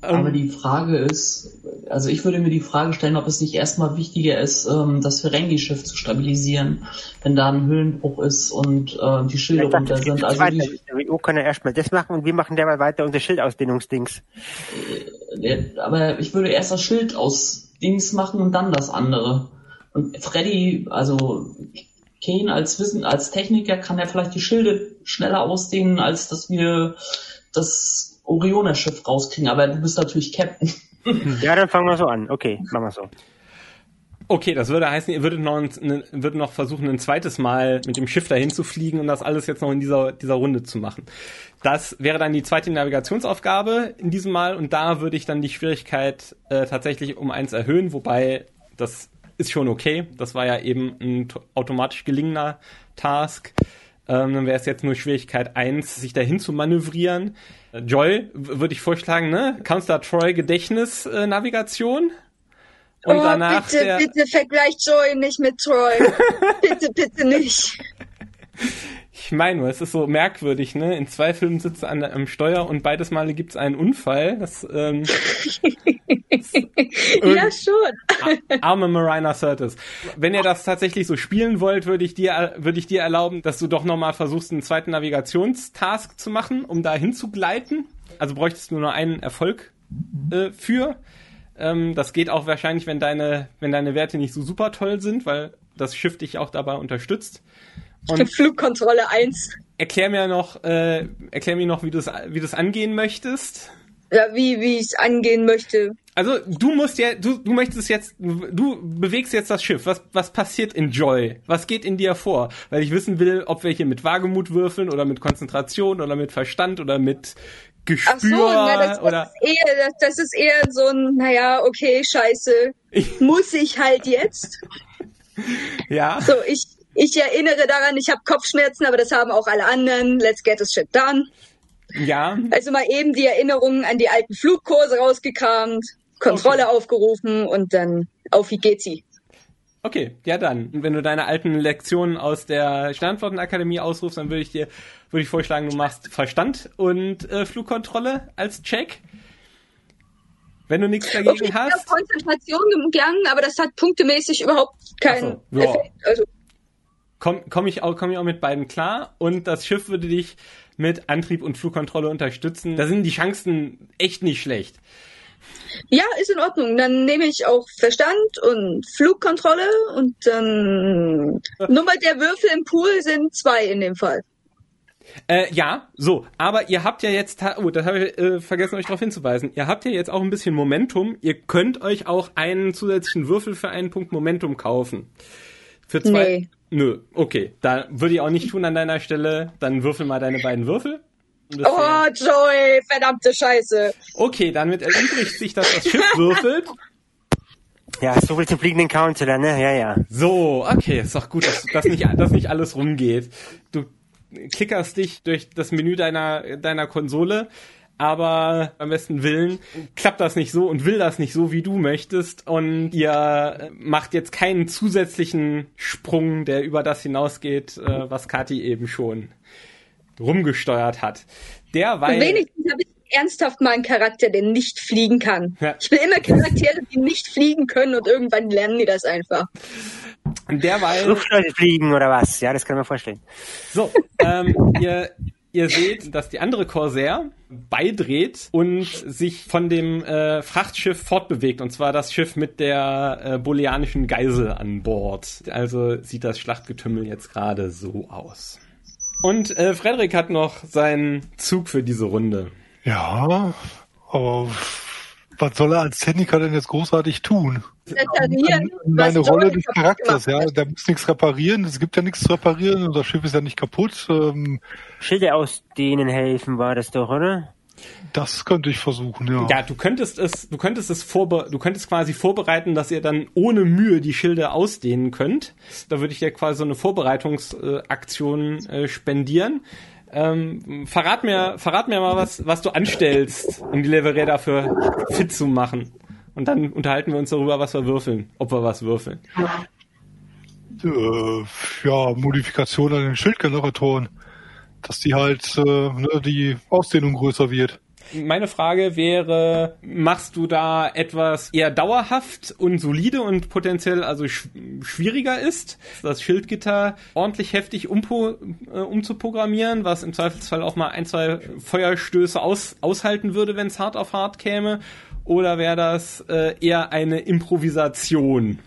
Aber Ähm. die Frage ist, also ich würde mir die Frage stellen, ob es nicht erstmal wichtiger ist, ähm, das Ferengi-Schiff zu stabilisieren, wenn da ein Höhlenbruch ist und äh, die Schilde Ich dachte, runter sind. Also weiter. die, Der WO kann ja erstmal das machen und wir machen derweil weiter unser Schildausdehnungsdings. der, aber ich würde erst das Schild aus Dings machen und dann das andere. Und Freddy, also Kane als Wissen, als Techniker kann er vielleicht die Schilde schneller ausdehnen, als dass wir das Orioner-Schiff rauskriegen. Aber du bist natürlich Captain. Ja, dann fangen wir so an. Okay, machen wir so. Okay, das würde heißen, ihr würdet noch, ein, ne, würdet noch versuchen, ein zweites Mal mit dem Schiff dahin zu fliegen und das alles jetzt noch in dieser, dieser Runde zu machen. Das wäre dann die zweite Navigationsaufgabe in diesem Mal und da würde ich dann die Schwierigkeit äh, tatsächlich um eins erhöhen, wobei das ist schon okay. Das war ja eben ein automatisch gelingender Task. Ähm, dann wäre es jetzt nur Schwierigkeit eins, sich dahin zu manövrieren. Äh, Joy, würde ich vorschlagen, ne? Counselor Troy Gedächtnis äh. Und oh, danach bitte, der, bitte vergleicht Joy nicht mit Troy. bitte, bitte nicht. Ich meine nur, es ist so merkwürdig, ne? In zwei Filmen sitzt er an der, am Steuer und beides Male gibt's einen Unfall. Das ähm, ja, schon. arme Marina Curtis. Wenn ihr das tatsächlich so spielen wollt, würde ich dir würde ich dir erlauben, dass du doch nochmal versuchst, einen zweiten Navigationstask zu machen, um da hinzugleiten. Also bräuchtest du nur einen Erfolg äh, für. Ähm, das geht auch wahrscheinlich, wenn deine wenn deine Werte nicht so super toll sind, weil das Schiff dich auch dabei unterstützt. Und Flugkontrolle 1. erklär mir noch, äh, erklär mir noch, wie du es wie du's angehen möchtest. Ja, wie, wie ich es angehen möchte. Also du musst ja, du, du möchtest jetzt, du bewegst jetzt das Schiff. Was, was passiert in Joy? Was geht in dir vor? Weil ich wissen will, ob wir hier mit Wagemut würfeln oder mit Konzentration oder mit Verstand oder mit Gespür Ach so, na, das, das, oder. ist eher, das, das ist eher so ein, naja, okay, scheiße. Muss ich halt jetzt? Ja. So, ich, ich erinnere daran, ich habe Kopfschmerzen, aber das haben auch alle anderen. Let's get this shit done. Ja. Also mal eben die Erinnerungen an die alten Flugkurse rausgekramt, Kontrolle aufgerufen und dann auf wie geht sie. Okay, ja dann. Wenn du deine alten Lektionen aus der Sternflottenakademie ausrufst, dann würde ich dir, würde ich vorschlagen, du machst Verstand und äh, Flugkontrolle als Check. Wenn du nichts dagegen Okay, ich habe hast. Konzentration gegangen, aber das hat punktemäßig überhaupt keinen so, ja. Effekt. Also komme komm ich, auch, komm ich auch mit beiden klar und das Schiff würde dich mit Antrieb und Flugkontrolle unterstützen. Da sind die Chancen echt nicht schlecht. Ja, ist in Ordnung. Dann nehme ich auch Verstand und Flugkontrolle und dann Nummer der Würfel im Pool sind zwei in dem Fall. Äh, ja, so, aber ihr habt ja jetzt, oh, das habe ich äh, vergessen euch darauf hinzuweisen, ihr habt ja jetzt auch ein bisschen Momentum, ihr könnt euch auch einen zusätzlichen Würfel für einen Punkt Momentum kaufen. Für zwei. Nee. Nö, okay, da würde ich auch nicht tun an deiner Stelle, dann würfel mal deine beiden Würfel. Oh, Joey, verdammte Scheiße. Okay, damit erübrigt sich, dass das Schiff würfelt. Ja, so viel zum fliegenden Counselor, ne? Ja, ja. So, okay, ist doch gut, dass, dass, nicht, dass nicht alles rumgeht. Du klickerst dich durch das Menü deiner, deiner Konsole, aber beim besten Willen klappt das nicht so und will das nicht so, wie du möchtest. Und ihr macht jetzt keinen zusätzlichen Sprung, der über das hinausgeht, äh, was Kati eben schon rumgesteuert hat. Derweil. Wenigstens habe ich ernsthaft mal einen Charakter, der nicht fliegen kann. Ja. Ich will immer Charaktere, die nicht fliegen können und irgendwann lernen die das einfach. Derweil. Flugzeuge fliegen oder was? Ja, das kann man vorstellen. So, ähm, ihr, ihr seht, dass die andere Corsair beidreht und sich von dem äh, Frachtschiff fortbewegt. Und zwar das Schiff mit der äh, booleanischen Geisel an Bord. Also sieht das Schlachtgetümmel jetzt gerade so aus. Und äh, Frederik hat noch seinen Zug für diese Runde. Ja, aber was soll er als Techniker denn jetzt großartig tun? Reparieren. Meine Rolle des Charakters, ja. Der muss nichts reparieren. Es gibt ja nichts zu reparieren. Unser Schiff ist ja nicht kaputt. Ähm, Schilder ausdehnen helfen war das doch, oder? Das könnte ich versuchen, ja. Ja, du könntest es, du könntest es vorbe du könntest quasi vorbereiten, dass ihr dann ohne Mühe die Schilde ausdehnen könnt. Da würde ich dir quasi so eine Vorbereitungsaktion äh, spendieren. Ähm, verrat mir, verrat mir mal was, was du anstellst, um die Leverie dafür fit zu machen. Und dann unterhalten wir uns darüber, was wir würfeln, ob wir was würfeln. Äh, ja, Modifikation an den Schildgeneratoren dass die halt äh, ne, die Ausdehnung größer wird. Meine Frage wäre, machst du da etwas eher dauerhaft und solide und potenziell also sch schwieriger ist, das Schildgitter ordentlich heftig äh, umzuprogrammieren, was im Zweifelsfall auch mal ein, zwei Feuerstöße aus aushalten würde, wenn es hart auf hart käme? Oder wäre das äh, eher eine Improvisation?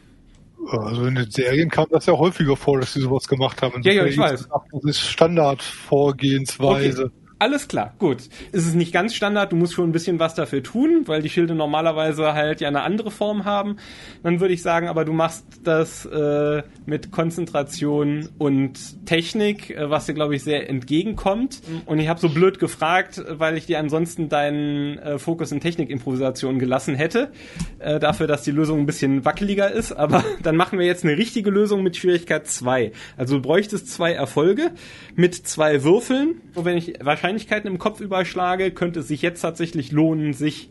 Also in den Serien kam das ja häufiger vor, dass sie sowas gemacht haben. Ja, ja, ich weiß. Das ist Standardvorgehensweise. Okay. Alles klar, gut. Es ist nicht ganz Standard, du musst schon ein bisschen was dafür tun, weil die Schilde normalerweise halt ja eine andere Form haben. Dann würde ich sagen, aber du machst das äh, mit Konzentration und Technik, äh, was dir, glaube ich, sehr entgegenkommt. Und ich habe so blöd gefragt, weil ich dir ansonsten deinen äh, Fokus in Technikimprovisation gelassen hätte, äh, dafür, dass die Lösung ein bisschen wackeliger ist. Aber dann machen wir jetzt eine richtige Lösung mit Schwierigkeit 2. Also du bräuchtest zwei Erfolge mit zwei Würfeln, wo wenn ich wahrscheinlich Wahrscheinlichkeiten im Kopf überschlage, könnte es sich jetzt tatsächlich lohnen, sich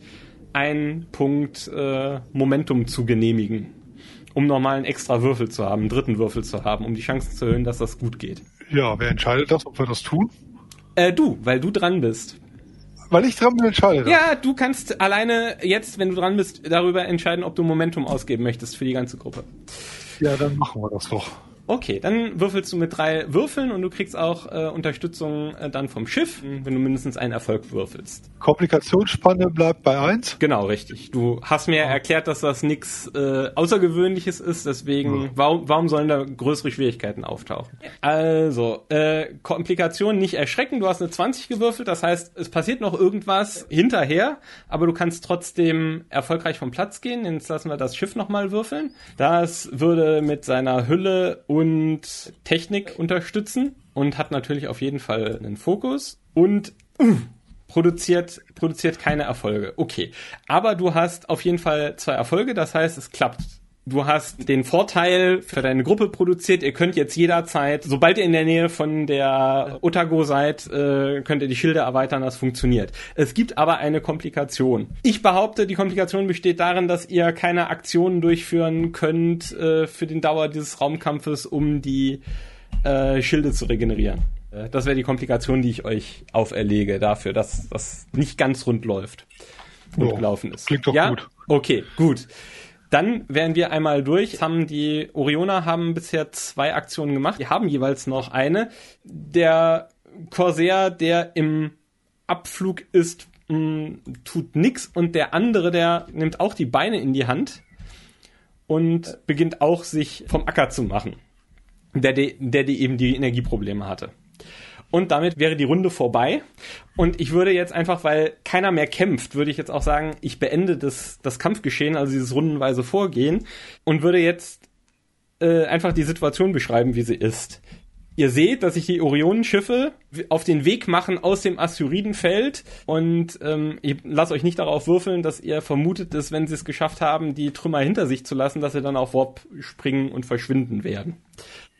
einen Punkt äh, Momentum zu genehmigen. Um nochmal einen extra Würfel zu haben, einen dritten Würfel zu haben, um die Chancen zu erhöhen, dass das gut geht. Ja, wer entscheidet das, ob wir das tun? Äh, du, weil du dran bist. Weil ich dran bin, entscheide. Ja, du kannst alleine jetzt, wenn du dran bist, darüber entscheiden, ob du Momentum ausgeben möchtest für die ganze Gruppe. Ja, dann machen wir das doch. Okay, dann würfelst du mit drei Würfeln und du kriegst auch äh, Unterstützung äh, dann vom Schiff, wenn du mindestens einen Erfolg würfelst. Komplikationsspanne bleibt bei eins. Genau, richtig. Du hast mir ja. erklärt, dass das nichts äh, Außergewöhnliches ist, deswegen, ja. warum, warum sollen da größere Schwierigkeiten auftauchen? Also, äh, Komplikationen nicht erschrecken, du hast eine 20 gewürfelt, das heißt, es passiert noch irgendwas hinterher, aber du kannst trotzdem erfolgreich vom Platz gehen. Jetzt lassen wir das Schiff nochmal würfeln. Das würde mit seiner Hülle und Technik unterstützen und hat natürlich auf jeden Fall einen Fokus und uh, produziert, produziert keine Erfolge. Okay. Aber du hast auf jeden Fall zwei Erfolge, das heißt, es klappt du hast den Vorteil für deine Gruppe produziert. Ihr könnt jetzt jederzeit, sobald ihr in der Nähe von der Otago seid, äh, könnt ihr die Schilde erweitern. Das funktioniert. Es gibt aber eine Komplikation. Ich behaupte, die Komplikation besteht darin, dass ihr keine Aktionen durchführen könnt äh, für den Dauer dieses Raumkampfes, um die äh, Schilde zu regenerieren. Das wäre die Komplikation, die ich euch auferlege dafür, dass das nicht ganz rund läuft und gelaufen ist. Klingt doch ja? gut. Okay, gut. Dann wären wir einmal durch. Haben die Orioner haben bisher zwei Aktionen gemacht. Die haben jeweils noch eine. Der Corsair, der im Abflug ist, mh, tut nix und der andere, der nimmt auch die Beine in die Hand und beginnt auch sich vom Acker zu machen. Der, der, der die eben die Energieprobleme hatte. Und damit wäre die Runde vorbei. Und ich würde jetzt einfach, weil keiner mehr kämpft, würde ich jetzt auch sagen, ich beende das, das Kampfgeschehen, also dieses rundenweise Vorgehen, und würde jetzt äh, einfach die Situation beschreiben, wie sie ist. Ihr seht, dass sich die Orionenschiffe auf den Weg machen aus dem Asteroidenfeld und ähm, ich lasse euch nicht darauf würfeln, dass ihr vermutet, dass wenn sie es geschafft haben, die Trümmer hinter sich zu lassen, dass sie dann auf Warp springen und verschwinden werden.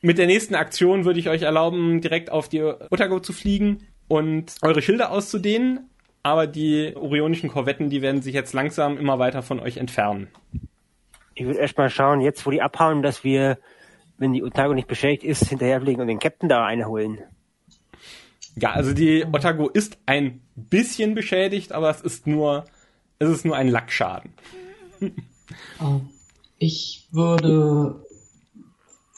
Mit der nächsten Aktion würde ich euch erlauben, direkt auf die Otago zu fliegen und eure Schilder auszudehnen, aber die orionischen Korvetten, die werden sich jetzt langsam immer weiter von euch entfernen. Ich würde erstmal schauen, jetzt wo die abhauen, dass wir, wenn die Otago nicht beschädigt ist, hinterherfliegen und den Captain da einholen. Ja, also die Otago ist ein bisschen beschädigt, aber es ist nur, es ist nur ein Lackschaden. Äh, Ich würde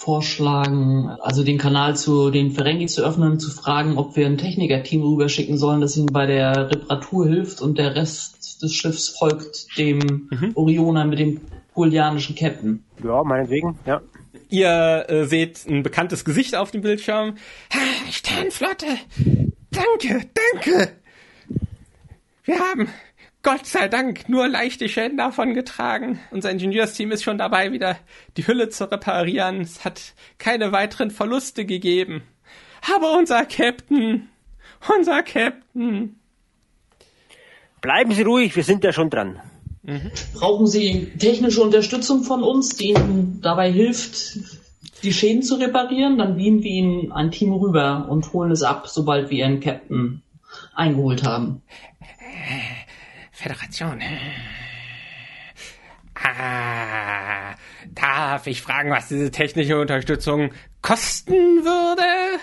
vorschlagen, also den Kanal zu den Ferengi zu öffnen, zu fragen, ob wir ein Technikerteam rüberschicken sollen, das ihnen bei der Reparatur hilft und der Rest des Schiffs folgt dem Orioner mit dem polianischen Captain. Ja, meinetwegen, ja. Ihr äh, seht ein bekanntes Gesicht auf dem Bildschirm. Ha, Sternflotte! Danke, danke! Wir haben Gott sei Dank nur leichte Schäden davon getragen. Unser Ingenieursteam ist schon dabei, wieder die Hülle zu reparieren. Es hat keine weiteren Verluste gegeben. Aber unser Captain, unser Captain. Bleiben Sie ruhig, wir sind ja schon dran. Brauchen Sie technische Unterstützung von uns, die Ihnen dabei hilft, die Schäden zu reparieren? Dann beamen wir Ihnen ein Team rüber und holen es ab, sobald wir Ihren Captain eingeholt haben. Föderation. Ah, darf ich fragen, was diese technische Unterstützung kosten würde?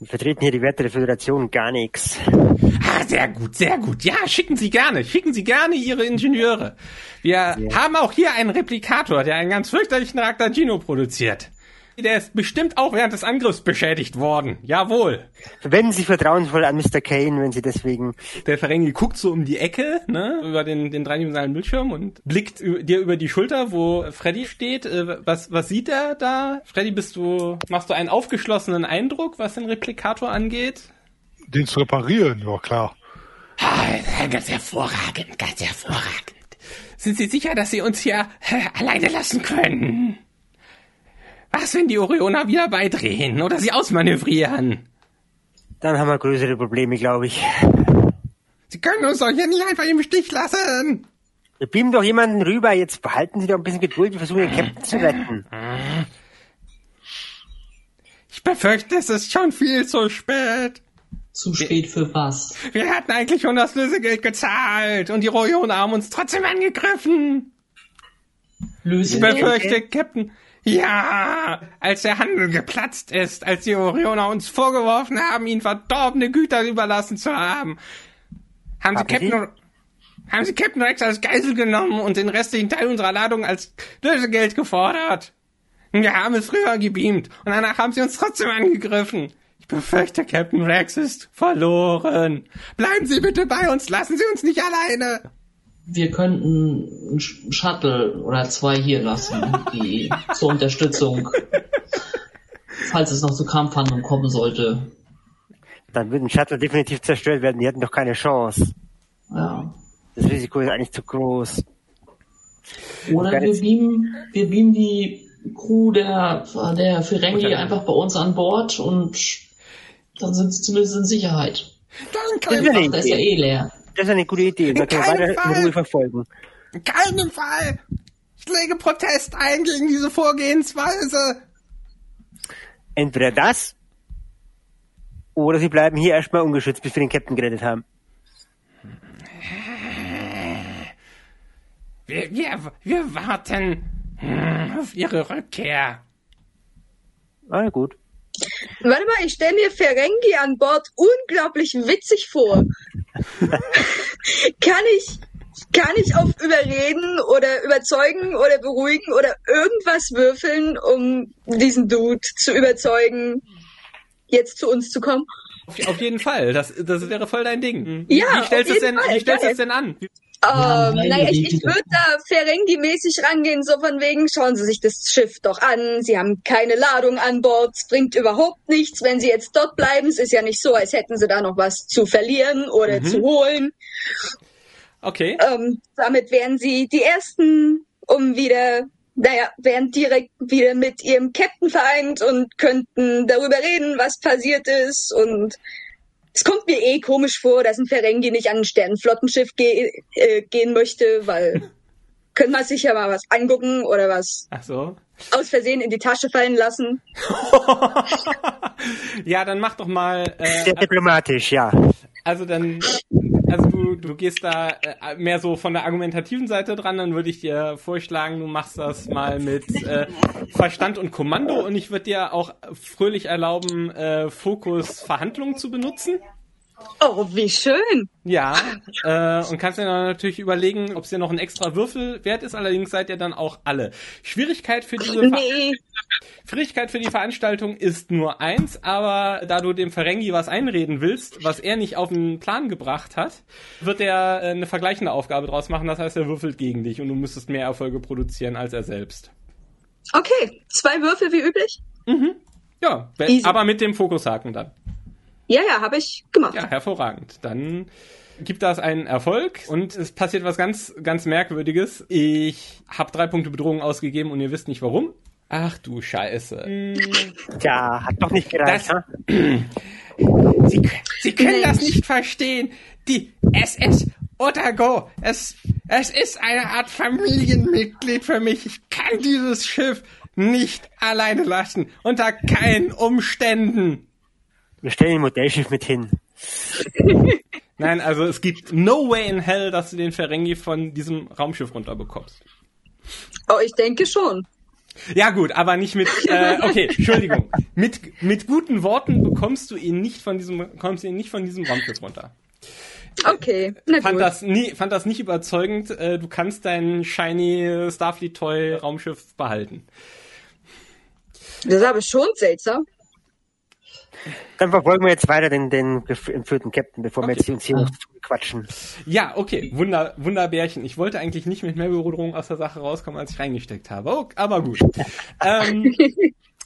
Wir vertreten hier die Werte der Föderation gar nichts. Ah, sehr gut, sehr gut. Ja, schicken Sie gerne, schicken Sie gerne Ihre Ingenieure. Wir haben auch hier einen Replikator, der einen ganz fürchterlichen Raktagino produziert. Der ist bestimmt auch während des Angriffs beschädigt worden. Jawohl. Verwenden Sie vertrauensvoll an Mr. Kane, wenn Sie deswegen Der Ferengi guckt so um die Ecke, ne, über den, den dreidimensionalen Bildschirm und blickt dir über die Schulter, wo Freddy steht. Äh, Was, was sieht er da? Freddy, bist du, machst du einen aufgeschlossenen Eindruck, was den Replikator angeht? Den zu reparieren, ja klar. Ah, ganz hervorragend, ganz hervorragend. Sind Sie sicher, dass Sie uns hier äh, alleine lassen können? Was, wenn die Orioner wieder beidrehen oder sie ausmanövrieren? dann haben wir größere Probleme, glaube ich. Sie können uns doch hier nicht einfach im Stich lassen. Wir beamen doch jemanden rüber, jetzt behalten Sie doch ein bisschen Geduld, wir versuchen den Captain zu retten. Ich befürchte, es ist schon viel zu spät. Zu spät für was? Wir hatten eigentlich schon das Lösegeld gezahlt und die Orioner haben uns trotzdem angegriffen. Ich Lösegeld? befürchte, Captain. Ja, als der Handel geplatzt ist, als die Orioner uns vorgeworfen haben, ihnen verdorbene Güter überlassen zu haben, haben sie Haben Sie? Captain, haben sie Captain Rex als Geisel genommen und den restlichen Teil unserer Ladung als Lösegeld gefordert. Wir haben es rüber gebeamt und danach haben sie uns trotzdem angegriffen. Ich befürchte, Captain Rex ist verloren. Bleiben Sie bitte bei uns, lassen Sie uns nicht alleine. Wir könnten einen Sh- Shuttle oder zwei hier lassen, die zur Unterstützung, falls es noch zu Kampfhandlungen kommen sollte. Dann würden Shuttle definitiv zerstört werden, die hätten doch keine Chance. Ja. Das Risiko ist eigentlich zu groß. Oder wir beamen, wir beamen die Crew der, der Ferengi einfach bei uns an Bord und dann sind sie zumindest in Sicherheit. Danke. Das ist eine Ach, da ist ja eh leer. Das ist eine gute Idee. Dann können wir weiter in. Ruhe verfolgen. In keinem Fall. Ich lege Protest ein gegen diese Vorgehensweise. Entweder das oder sie bleiben hier erstmal ungeschützt, bis wir den Captain gerettet haben. Wir, wir, wir warten hm, auf ihre Rückkehr. Ah, gut. Warte mal, ich stelle mir Ferengi an Bord unglaublich witzig vor. kann ich, kann ich auf überreden oder überzeugen oder beruhigen oder irgendwas würfeln, um diesen Dude zu überzeugen, jetzt zu uns zu kommen? Auf, auf jeden Fall. Das, das wäre voll dein Ding. Ja, wie stellst du es denn, Fall. wie stellst denn an? Ja, Ähm, naja, ich, ich würde da Ferengi-mäßig rangehen, so von wegen, schauen Sie sich das Schiff doch an, Sie haben keine Ladung an Bord, es bringt überhaupt nichts, wenn Sie jetzt dort bleiben, es ist ja nicht so, als hätten Sie da noch was zu verlieren oder zu holen. Okay. Ähm, damit wären Sie die Ersten, um wieder, naja, wären direkt wieder mit Ihrem Captain vereint und könnten darüber reden, was passiert ist und es kommt mir eh komisch vor, dass ein Ferengi nicht an ein Sternenflottenschiff ge äh, gehen möchte, weil könnte man sich ja mal was angucken oder was Ach so. aus Versehen in die Tasche fallen lassen. ja, dann mach doch mal. Sehr Äh, diplomatisch, ja. also dann, also du, du gehst da äh, mehr so von der argumentativen Seite dran. Dann würde ich dir vorschlagen, du machst das mal mit äh, Verstand und Kommando und ich würde dir auch fröhlich erlauben, äh, Fokus Verhandlungen zu benutzen. Oh, wie schön. Ja, äh, und kannst dir dann natürlich überlegen, ob es dir noch ein extra Würfel wert ist. Allerdings seid ihr dann auch alle. Schwierigkeit für diese Nee, Schwierigkeit für die Veranstaltung ist nur eins, aber da du dem Ferengi was einreden willst, was er nicht auf den Plan gebracht hat, wird er äh, eine vergleichende Aufgabe draus machen. Das heißt, er würfelt gegen dich und du müsstest mehr Erfolge produzieren als er selbst. okay, zwei Würfel wie üblich. Ja, we- Easy. aber mit dem Fokushaken dann. Ja, ja, habe ich gemacht. Ja, hervorragend. Dann gibt das einen Erfolg und es passiert was ganz, ganz Merkwürdiges. Ich habe drei Punkte Bedrohung ausgegeben und ihr wisst nicht warum. Ach du Scheiße. Tja, hat doch nicht gereicht, Das- ha? Sie, Sie können das nicht verstehen. Die SS Otago, es, es ist eine Art Familienmitglied für mich. Ich kann dieses Schiff nicht alleine lassen. Unter keinen Umständen. Wir stellen ein Modellschiff mit hin. Nein, also es gibt no way in hell, dass du den Ferengi von diesem Raumschiff runterbekommst. Oh, ich denke schon. Ja gut, aber nicht mit, äh, okay, Entschuldigung. Mit, mit guten Worten bekommst du ihn nicht von diesem, bekommst du ihn nicht von diesem Raumschiff runter. Okay, na fand gut. das nie, fand das nicht überzeugend. Äh, du kannst dein shiny Starfleet Toy Raumschiff behalten. Das ist aber schon seltsam. Dann verfolgen wir jetzt weiter den, den entführten Captain, bevor wir Okay. jetzt uns hier noch quatschen. Ja, okay, Wunder, Wunderbärchen. Ich wollte eigentlich nicht mit mehr Bedrohung aus der Sache rauskommen, als ich reingesteckt habe. Oh, aber gut. ähm,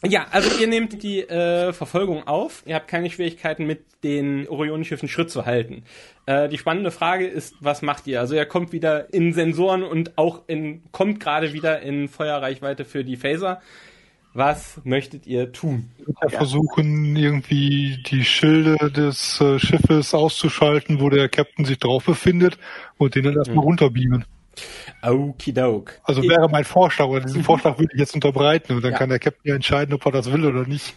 ja, also ihr nehmt die äh, Verfolgung auf. Ihr habt keine Schwierigkeiten mit den Orionenschiffen Schritt zu halten. Äh, die spannende Frage ist, was macht ihr? Also er kommt wieder in Sensoren und auch in, kommt gerade wieder in Feuerreichweite für die Phaser. Was möchtet ihr tun? Wir versuchen irgendwie die Schilde des äh, Schiffes auszuschalten, wo der Captain sich drauf befindet und den dann erstmal runterbeamen. Okidok. Also wäre mein Vorschlag, oder diesen Vorschlag würde ich jetzt unterbreiten und dann Ja. kann der Captain ja entscheiden, ob er das will oder nicht.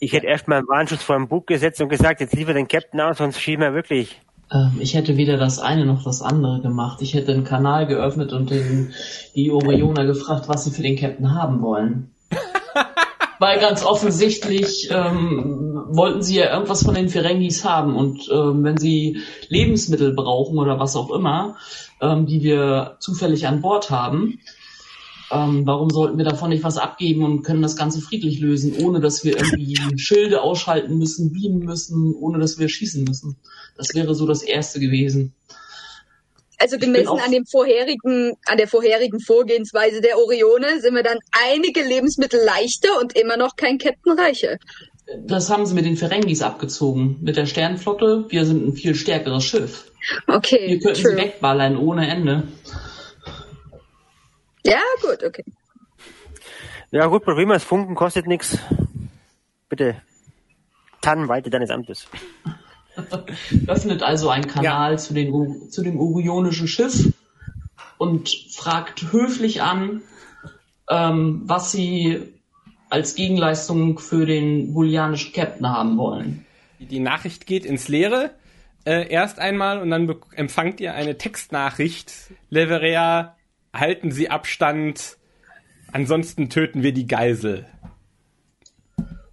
Ich hätte erstmal einen Warnschuss vor dem Bug gesetzt und gesagt, jetzt liefer den Captain aus, sonst schieben wir wirklich. Ähm, ich hätte weder das eine noch das andere gemacht. Ich hätte einen Kanal geöffnet und den, die Orioner gefragt, was sie für den Captain haben wollen. Weil ganz offensichtlich ähm, wollten sie ja irgendwas von den Ferengis haben und ähm, wenn sie Lebensmittel brauchen oder was auch immer, ähm, die wir zufällig an Bord haben, ähm, warum sollten wir davon nicht was abgeben und können das Ganze friedlich lösen, ohne dass wir irgendwie Schilde ausschalten müssen, beamen müssen, ohne dass wir schießen müssen? Das wäre so das Erste gewesen. Also gemessen an dem vorherigen, an der vorherigen Vorgehensweise der Orione sind wir dann einige Lebensmittel leichter und immer noch kein Captain reicher. Das haben sie mit den Ferengis abgezogen. Mit der Sternflotte, wir sind ein viel stärkeres Schiff. Okay, Wir könnten sie true. wegballern ohne Ende. Ja, gut, okay. Ja gut, probieren wir es. Funken kostet nichts. Bitte. Tannen weiter deines Amtes. Öffnet also einen Kanal zu, den, zu dem orionischen Schiff und fragt höflich an, ähm, was sie als Gegenleistung für den bullianischen Captain haben wollen. Die Nachricht geht ins Leere. Äh, erst einmal und dann empfangt ihr eine Textnachricht. Leverea, halten Sie Abstand, ansonsten töten wir die Geisel.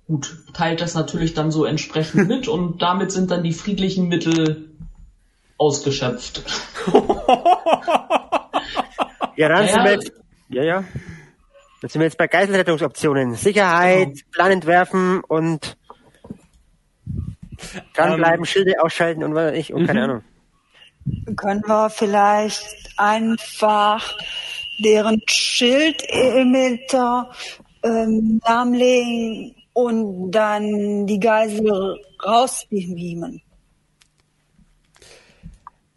Gut, teilt das natürlich dann so entsprechend mit und damit sind dann die friedlichen Mittel ausgeschöpft. Ja, dann Ja, sind wir ja. jetzt, ja, ja. Dann sind wir jetzt bei Geiselrettungsoptionen. Sicherheit, Plan entwerfen und Dranbleiben, ähm, Schilde ausschalten und was weiß ich und keine mhm. Ahnung. Können wir vielleicht einfach deren Schildemitter ähm, lahmlegen und dann die Geisel rausbeamen?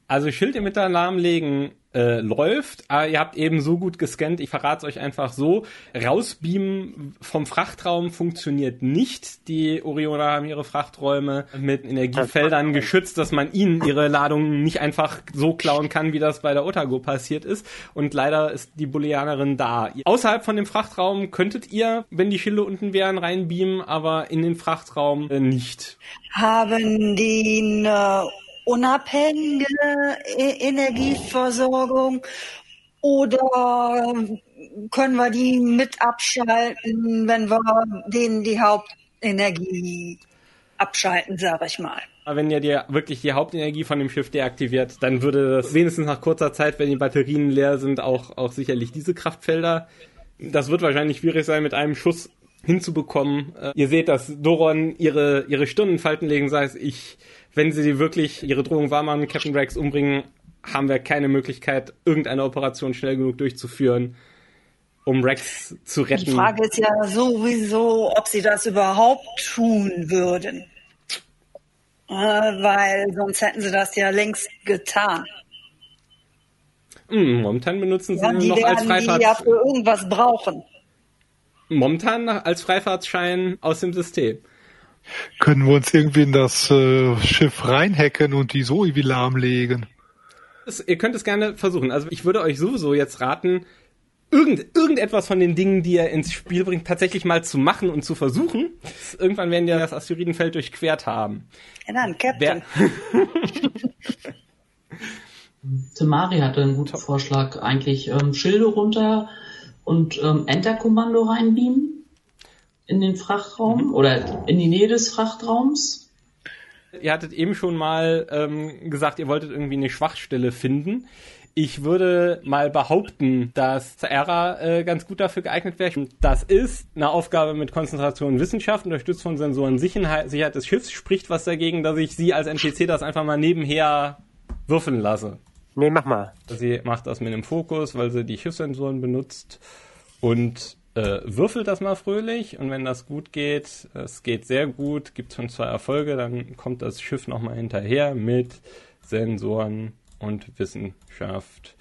Also Schildemitter lahmlegen äh, läuft. Aber ah, ihr habt eben so gut gescannt, ich verrate es euch einfach so. Rausbeamen vom Frachtraum funktioniert nicht. Die Orioner haben ihre Frachträume mit Energiefeldern geschützt, dass man ihnen ihre Ladungen nicht einfach so klauen kann, wie das bei der Otago passiert ist. Und leider ist die Booleanerin da. Außerhalb von dem Frachtraum könntet ihr, wenn die Schilde unten wären, reinbeamen, aber in den Frachtraum äh, nicht. Haben die eine unabhängige e-, Energieversorgung oder können wir die mit abschalten, wenn wir denen die Hauptenergie abschalten, sage ich mal. Wenn ihr die, wirklich die Hauptenergie von dem Schiff deaktiviert, dann würde das wenigstens nach kurzer Zeit, wenn die Batterien leer sind, auch, auch sicherlich diese Kraftfelder. Das wird wahrscheinlich schwierig sein, mit einem Schuss hinzubekommen. Äh, ihr seht, dass Doron ihre, ihre Stundenfalten legen, sei es ich wenn sie wirklich ihre Drohung wahr machen, Captain Rex umbringen, haben wir keine Möglichkeit, irgendeine Operation schnell genug durchzuführen, um Rex zu retten. Die Frage ist ja sowieso, ob sie das überhaupt tun würden. Äh, weil sonst hätten sie das ja längst getan. Hm, momentan benutzen sie ja, noch als Freifahrts... Die ja für irgendwas brauchen. Momentan als Freifahrtsschein aus dem System. Können wir uns irgendwie in das äh, Schiff reinhacken und die so irgendwie lahmlegen? Das, ihr könnt es gerne versuchen. Also ich würde euch sowieso jetzt raten, irgend, irgendetwas von den Dingen, die ihr ins Spiel bringt, tatsächlich mal zu machen und zu versuchen. Irgendwann werden wir das Asteroidenfeld durchquert haben. Ja dann, Captain. Temari hatte einen guten Vorschlag eigentlich. Ähm, Schilde runter und ähm, Enter-Kommando reinbeamen in den Frachtraum mhm. oder in die Nähe des Frachtraums. Ihr hattet eben schon mal ähm, gesagt, ihr wolltet irgendwie eine Schwachstelle finden. Ich würde mal behaupten, dass Zaera äh, ganz gut dafür geeignet wäre. Das ist eine Aufgabe mit Konzentration und Wissenschaft, unterstützt von Sensoren Sicherheit, Sicherheit des Schiffs. Spricht was dagegen, dass ich sie als NPC das einfach mal nebenher würfeln lasse? Nee, mach mal. Sie macht das mit einem Fokus, weil sie die Schiffssensoren benutzt und äh, würfelt das mal fröhlich und wenn das gut geht, es geht sehr gut, gibt schon zwei Erfolge, dann kommt das Schiff nochmal hinterher mit Sensoren und Wissenschaft.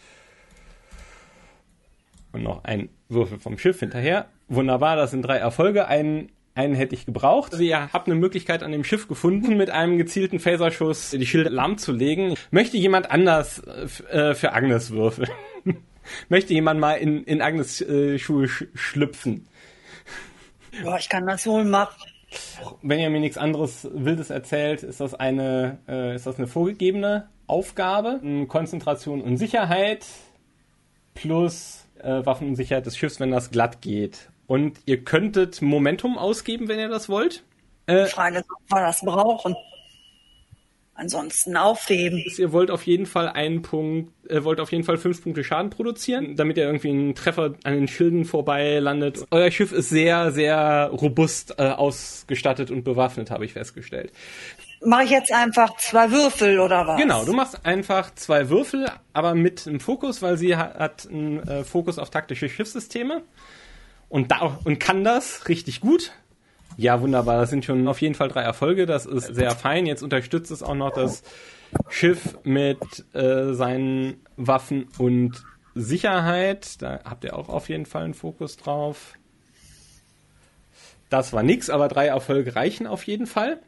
Und noch ein Würfel vom Schiff hinterher. Wunderbar, das sind drei Erfolge. Einen, einen hätte ich gebraucht. Also ihr habt eine Möglichkeit an dem Schiff gefunden, mit einem gezielten Phaserschuss die Schilde lahmzulegen. Möchte jemand anders äh, für Agnes würfeln? Möchte jemand mal in, in Agnes äh, Schuhe sch schlüpfen? Ja, ich kann das wohl machen. Wenn ihr mir nichts anderes Wildes erzählt, ist das eine, äh, ist das eine vorgegebene Aufgabe. Konzentration und Sicherheit plus äh, Waffen und Sicherheit des Schiffs, wenn das glatt geht. Und ihr könntet Momentum ausgeben, wenn ihr das wollt. Äh, Frage ist, ob wir das brauchen ansonsten aufheben. Ihr wollt auf jeden Fall einen Punkt, äh, wollt auf jeden Fall fünf Punkte Schaden produzieren, damit ihr irgendwie einen Treffer an den Schilden vorbei landet. Euer Schiff ist sehr, sehr robust äh, ausgestattet und bewaffnet, habe ich festgestellt. Mache ich jetzt einfach zwei Würfel oder was? Genau, du machst einfach zwei Würfel, aber mit einem Fokus, weil sie hat, hat einen äh, Fokus auf taktische Schiffssysteme und da und kann das richtig gut. Ja, wunderbar. Das sind schon auf jeden Fall drei Erfolge. Das ist sehr fein. Jetzt unterstützt es auch noch das Schiff mit äh, seinen Waffen und Sicherheit. Da habt ihr auch auf jeden Fall einen Fokus drauf. Das war nix, aber drei Erfolge reichen auf jeden Fall.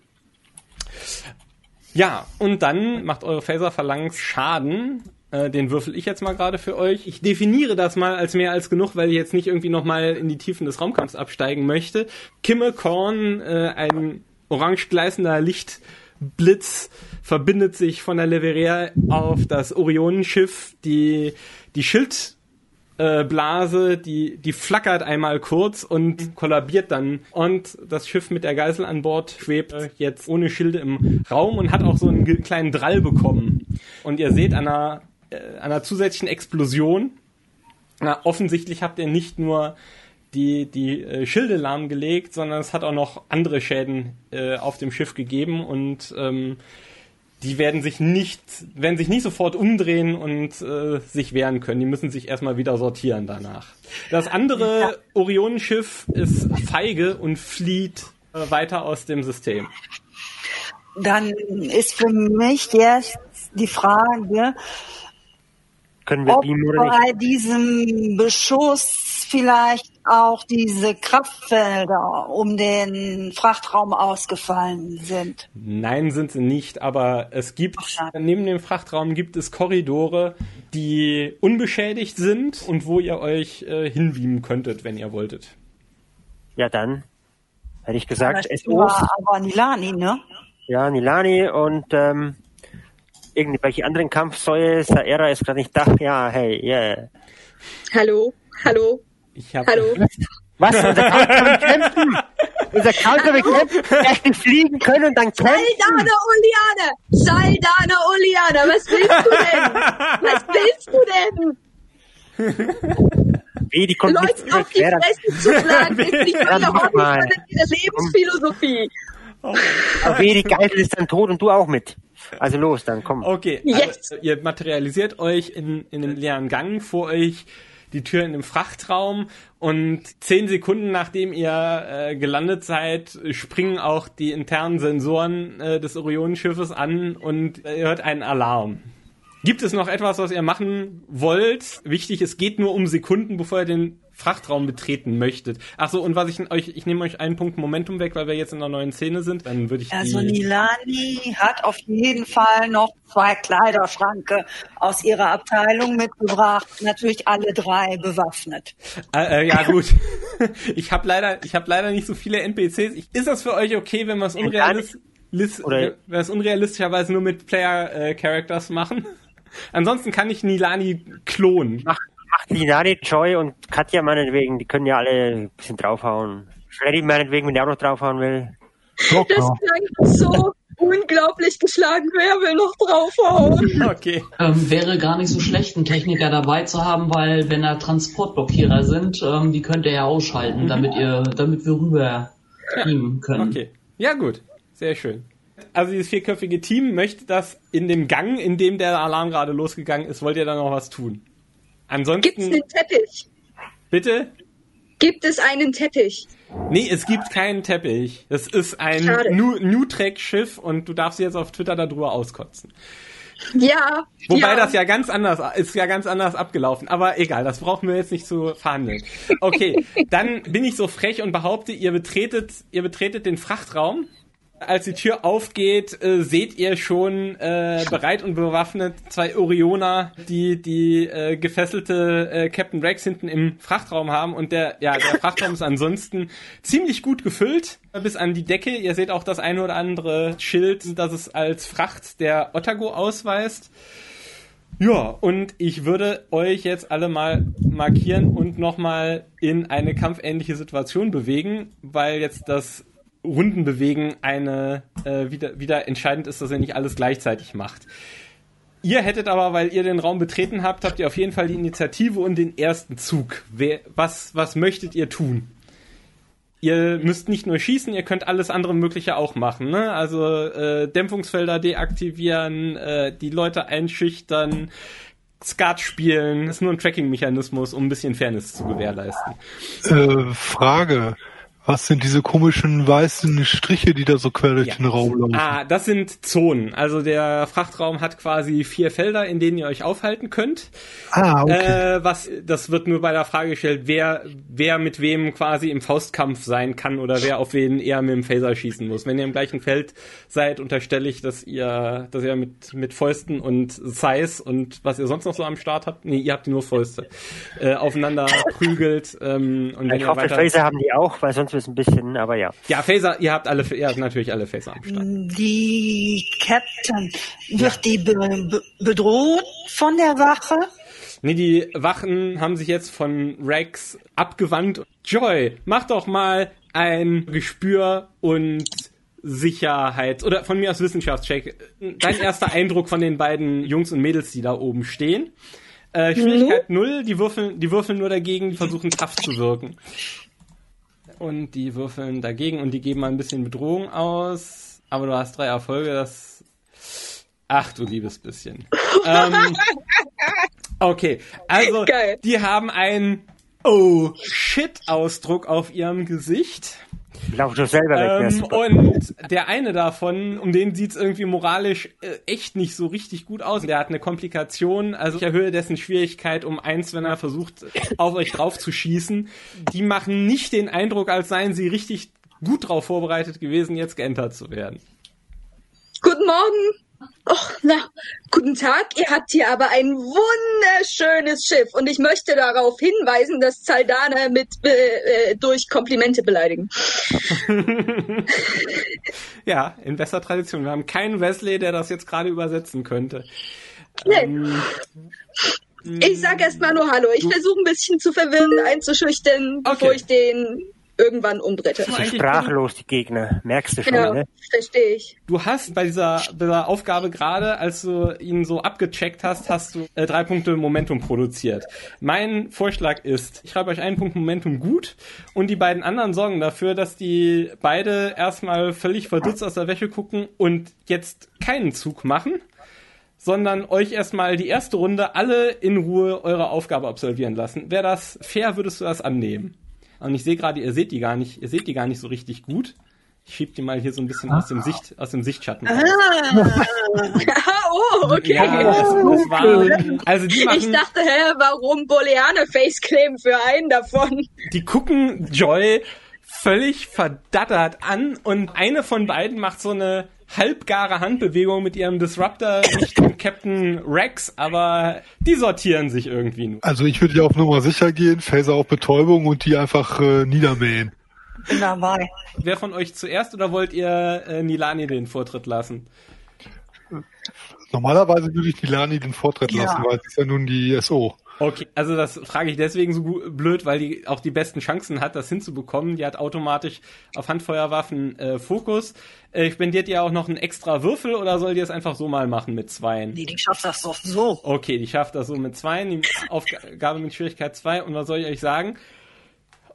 Ja, und dann macht eure Phaser Phalanx Schaden äh, den würfel ich jetzt mal gerade für euch. Ich definiere das mal als mehr als genug, weil ich jetzt nicht irgendwie nochmal in die Tiefen des Raumkampfs absteigen möchte. Kimme Korn, äh, ein orange gleißender Lichtblitz, verbindet sich von der Leveria auf das Orionenschiff. Die, die Schild Blase, die, die flackert einmal kurz und kollabiert dann. Und das Schiff mit der Geisel an Bord schwebt jetzt ohne Schilde im Raum und hat auch so einen kleinen Drall bekommen. Und ihr seht an äh, einer zusätzlichen Explosion. Na, offensichtlich habt ihr nicht nur die, die äh, Schilde lahmgelegt, sondern es hat auch noch andere Schäden äh, auf dem Schiff gegeben und ähm, die werden sich nicht, werden sich nicht sofort umdrehen und äh, sich wehren können. Die müssen sich erstmal wieder sortieren danach. Das andere Orionenschiff ist feige und flieht äh, weiter aus dem System. Dann ist für mich jetzt die Frage, Können wir ob beamen oder nicht? bei diesem Beschuss vielleicht auch diese Kraftfelder um den Frachtraum ausgefallen sind. Nein, sind sie nicht, aber es gibt, Ach, neben dem Frachtraum gibt es Korridore, die unbeschädigt sind und wo ihr euch äh, hinbeamen könntet, wenn ihr wolltet. Ja, dann hätte ich gesagt, Das SOs, aber Nilani, ne? ja, Nilani und ähm, irgendwelche anderen Kampfsäue, Saera ist gerade nicht da. Ja, hey, yeah. Hallo, hallo, Ich habe hallo. Was? Unser Kampf kann kämpfen! Unser Kampf kann kämpfen! Nicht fliegen können und dann kämpfen! Saldana Oliane! Saldana Oliane, was willst du denn? Was willst du denn? Wie, die kommt Leuten auf die Fresse zu schlagen, ist nicht ihre Hobby, sondern ihre Lebensphilosophie. Aber wie, die Geisel ist dann tot und du auch mit. Also los, dann komm. Okay, also, ihr materialisiert euch in, in einem leeren Gang vor euch die Tür in dem Frachtraum und zehn Sekunden nachdem ihr äh, gelandet seid, springen auch die internen Sensoren äh, des Orionenschiffes an und äh, ihr hört einen Alarm. Gibt es noch etwas, was ihr machen wollt? Wichtig, es geht nur um Sekunden, bevor ihr den Frachtraum betreten möchtet. Ach so, und was ich euch, ich nehme euch einen Punkt Momentum weg, weil wir jetzt in einer neuen Szene sind. Dann würde ich Also Nilani hat auf jeden Fall noch zwei Kleiderschranke aus ihrer Abteilung mitgebracht. Natürlich alle drei bewaffnet. Äh, äh, ja gut. ich habe leider, ich habe leider nicht so viele NPCs. Ich, ist das für euch okay, wenn wir es unrealistisch, Oder- wenn wir es unrealistischerweise nur mit Player äh, Characters machen? Ansonsten kann ich Nilani klonen. Mach, macht Nilani, Joy und Katja meinetwegen, die können ja alle ein bisschen draufhauen. Freddy meinetwegen, wenn der auch noch draufhauen will. Das klang so unglaublich geschlagen. Wer will noch draufhauen? Okay. Ähm, wäre gar nicht so schlecht, einen Techniker dabei zu haben, weil wenn da Transportblockierer sind, ähm, die könnt ihr ja ausschalten, damit ihr, damit wir rüber beamen können. Okay. Ja gut. Sehr schön. Also dieses vierköpfige Team möchte das in dem Gang, in dem der Alarm gerade losgegangen ist, wollt ihr da noch was tun? Gibt es Ansonsten, einen Teppich? bitte? Gibt es einen Teppich? Nee, es gibt keinen Teppich. Das ist ein Schade. New, New Trek Schiff und du darfst jetzt auf Twitter darüber auskotzen. Ja. Wobei ja. das ja ganz anders ist ja ganz anders abgelaufen. Aber egal, das brauchen wir jetzt nicht zu verhandeln. Okay, dann bin ich so frech und behaupte, ihr betretet, ihr betretet den Frachtraum. Als die Tür aufgeht, äh, seht ihr schon äh, bereit und bewaffnet zwei Orioner, die die äh, gefesselte äh, Captain Rex hinten im Frachtraum haben und der ja der Frachtraum ist ansonsten ziemlich gut gefüllt bis an die Decke. Ihr seht auch das eine oder andere Schild, das es als Fracht der Otago ausweist. Ja, und ich würde euch jetzt alle mal markieren und nochmal in eine kampfähnliche Situation bewegen, weil jetzt das Rundenbewegen eine äh, wieder, wieder entscheidend ist, dass ihr nicht alles gleichzeitig macht. Ihr hättet aber, weil ihr den Raum betreten habt, habt ihr auf jeden Fall die Initiative und den ersten Zug. Wer, was, was möchtet ihr tun? Ihr müsst nicht nur schießen, ihr könnt alles andere Mögliche auch machen. Ne? Also äh, Dämpfungsfelder deaktivieren, äh, die Leute einschüchtern, Skat spielen. Das ist nur ein Tracking-Mechanismus, um ein bisschen Fairness zu gewährleisten. Äh, Frage. Was sind diese komischen weißen Striche, die da so quer durch Ja. den Raum laufen? Ah, das sind Zonen. Also der Frachtraum hat quasi vier Felder, in denen ihr euch aufhalten könnt. Ah, okay. Äh, was, das wird nur bei der Frage gestellt, wer, wer mit wem quasi im Faustkampf sein kann oder wer auf wen eher mit dem Phaser schießen muss. Wenn ihr im gleichen Feld seid, unterstelle ich, dass ihr, dass ihr mit, mit Fäusten und Size und was ihr sonst noch so am Start habt, nee, ihr habt nur Fäuste, äh, aufeinander prügelt, ähm, und wenn Ich ihr hoffe, Phaser haben die auch, weil sonst es ein bisschen, aber ja. ja, Phaser, ihr habt alle, ihr habt natürlich alle Phaser am Start. Die Captain, wird die be be bedroht von der Wache? Nee, die Wachen haben sich jetzt von Rex abgewandt. Joy, mach doch mal ein Gespür und Sicherheit oder von mir aus Wissenschaftscheck. Dein erster Eindruck von den beiden Jungs und Mädels, die da oben stehen. Äh, Schwierigkeit null. die würfeln, die würfeln nur dagegen, die versuchen tough zu wirken. Und die würfeln dagegen und die geben mal ein bisschen Bedrohung aus. Aber du hast drei Erfolge, das. Ach du liebes bisschen. ähm, okay, also Geil. die haben einen Oh shit Ausdruck auf ihrem Gesicht. Lauf doch selber weg. Ähm, wer und der eine davon, um den sieht's irgendwie moralisch äh, echt nicht so richtig gut aus. Der hat eine Komplikation, also ich erhöhe dessen Schwierigkeit um eins, wenn er versucht, auf euch drauf zu schießen. Die machen nicht den Eindruck, als seien sie richtig gut drauf vorbereitet gewesen, jetzt geentert zu werden. Guten Morgen. Och, na, guten Tag. Ihr habt hier aber ein wunderschönes Schiff und ich möchte darauf hinweisen, dass Zaldana mit äh, durch Komplimente beleidigen. Ja, in besser Tradition. Wir haben keinen Wesley, der das jetzt gerade übersetzen könnte. Nee. Ähm, Ich sag erst mal nur Hallo. Ich versuche ein bisschen zu verwirren, einzuschüchtern, bevor Okay. ich den irgendwann umbrette. sind sprachlos, die Gegner. Merkst du schon, Genau, ne? verstehe ich. Du hast bei dieser, bei dieser Aufgabe gerade, als du ihn so abgecheckt hast, hast du äh, drei Punkte Momentum produziert. Mein Vorschlag ist, ich schreibe euch einen Punkt Momentum gut und die beiden anderen sorgen dafür, dass die beide erstmal völlig verdutzt aus der Wäsche gucken und jetzt keinen Zug machen, sondern euch erstmal die erste Runde alle in Ruhe eure Aufgabe absolvieren lassen. Wäre das fair, würdest du das annehmen? Und ich sehe gerade, ihr seht die gar nicht, ihr seht die gar nicht so richtig gut. Ich schieb die mal hier so ein bisschen aus dem Sicht, aus dem Sichtschatten. raus. oh, okay. Ja, das, das war, also die ich machen, dachte, hä, warum Boleane Faceclaim für einen davon? die gucken Joy völlig verdattert an und eine von beiden macht so eine halbgare Handbewegung mit ihrem Disruptor Richtung Captain Rex, aber die sortieren sich irgendwie nur. Also ich würde ja auf Nummer sicher gehen, Phaser auf Betäubung und die einfach äh, niedermähen. Bin dabei. Wer von euch zuerst oder wollt ihr äh, Nilani den Vortritt lassen? Normalerweise würde ich Nilani den Vortritt Ja. lassen, weil sie ist ja nun die SO. Okay, also das frage ich deswegen so gu- blöd, weil die auch die besten Chancen hat, das hinzubekommen. Die hat automatisch auf Handfeuerwaffen äh, Fokus. Äh, spendiert ihr auch noch einen extra Würfel oder soll die es einfach so mal machen mit zweien? Nee, die schafft das doch so. Okay, die schafft das so mit zweien, die Aufgabe mit Schwierigkeit zwei. Und was soll ich euch sagen?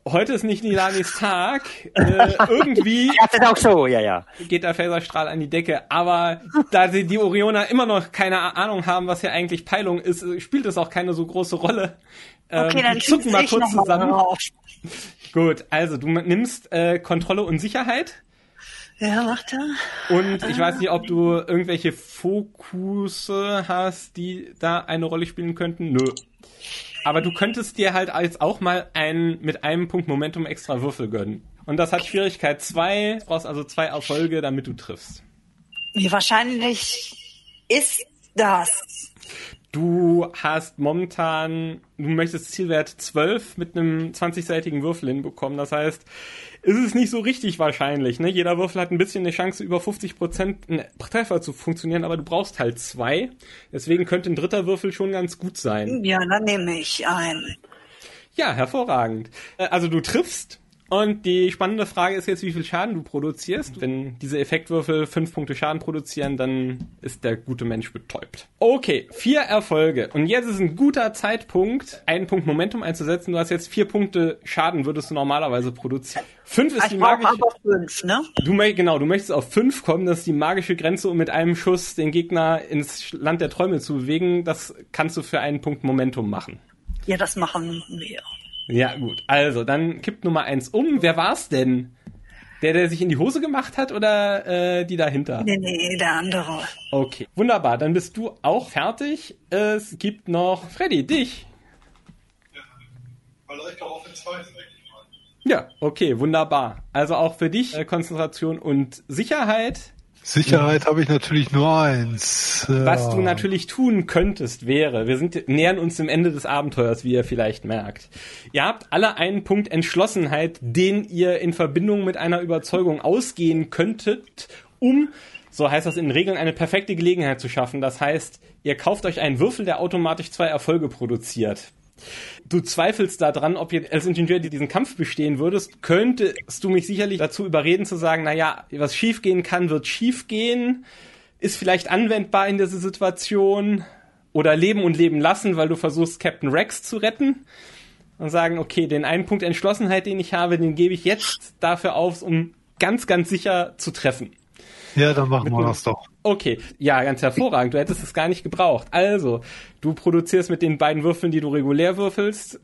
Heute ist nicht Nilanis Tag. Äh, irgendwie Ja, das ist auch so, ja, ja. geht der Phaserstrahl an die Decke. Aber da sie die Orioner immer noch keine Ahnung haben, was hier eigentlich Peilung ist, äh, spielt es auch keine so große Rolle. Ähm, Okay, dann zucken mal kurz mal zusammen. drauf. Gut, also du nimmst äh, Kontrolle und Sicherheit. Ja, warte. Und ich weiß nicht, ob du irgendwelche Fokusse hast, die da eine Rolle spielen könnten. Nö. Aber du könntest dir halt jetzt auch mal ein, mit einem Punkt Momentum extra Würfel gönnen. Und das hat Schwierigkeit zwei. Du brauchst also zwei Erfolge, damit du triffst. Wie wahrscheinlich ist das? Du hast momentan, du möchtest Zielwert 12 mit einem 20-seitigen Würfel hinbekommen. Das heißt, ist es nicht so richtig wahrscheinlich. Ne? Jeder Würfel hat ein bisschen eine Chance, über 50% einen Treffer zu funktionieren, aber du brauchst halt zwei. Deswegen könnte ein dritter Würfel schon ganz gut sein. Ja, dann nehme ich ein. Ja, hervorragend. Äh, Also du triffst. Und die spannende Frage ist jetzt, wie viel Schaden du produzierst. Wenn diese Effektwürfel fünf Punkte Schaden produzieren, dann ist der gute Mensch betäubt. Okay, vier Erfolge. Und jetzt ist ein guter Zeitpunkt, einen Punkt Momentum einzusetzen. Du hast jetzt vier Punkte Schaden, würdest du normalerweise produzieren. Fünf ist die Ich brauche magische... aber fünf, ne? Du möchtest, genau, du möchtest auf fünf kommen, das ist die magische Grenze, um mit einem Schuss den Gegner ins Land der Träume zu bewegen. Das kannst du für einen Punkt Momentum machen. Ja, das machen wir. Ja, gut. Also, dann kippt Nummer eins um. Wer war's denn? Der, der sich in die Hose gemacht hat oder äh, die dahinter? Nee, nee, der andere. Okay, wunderbar. Dann bist du auch fertig. Es gibt noch Freddy, dich. Ja, okay, wunderbar. Also auch für dich äh, Konzentration und Sicherheit. Sicherheit habe ich natürlich nur eins. Ja. Was du natürlich tun könntest, wäre, wir sind, nähern uns dem Ende des Abenteuers, wie ihr vielleicht merkt. Ihr habt alle einen Punkt Entschlossenheit, den ihr in Verbindung mit einer Überzeugung ausgehen könntet, um, so heißt das in Regeln, eine perfekte Gelegenheit zu schaffen. Das heißt, ihr kauft euch einen Würfel, der automatisch zwei Erfolge produziert. Du zweifelst daran, ob ihr als Ingenieur diesen Kampf bestehen würdest, könntest du mich sicherlich dazu überreden zu sagen, naja, was schiefgehen kann, wird schiefgehen, ist vielleicht anwendbar in dieser Situation, oder leben und leben lassen, weil du versuchst, Captain Rex zu retten und sagen, okay, den einen Punkt Entschlossenheit, den ich habe, den gebe ich jetzt dafür auf, um ganz, ganz sicher zu treffen. Ja, dann machen wir das doch. Okay, ja, ganz hervorragend. Du hättest es gar nicht gebraucht. Also, du produzierst mit den beiden Würfeln, die du regulär würfelst,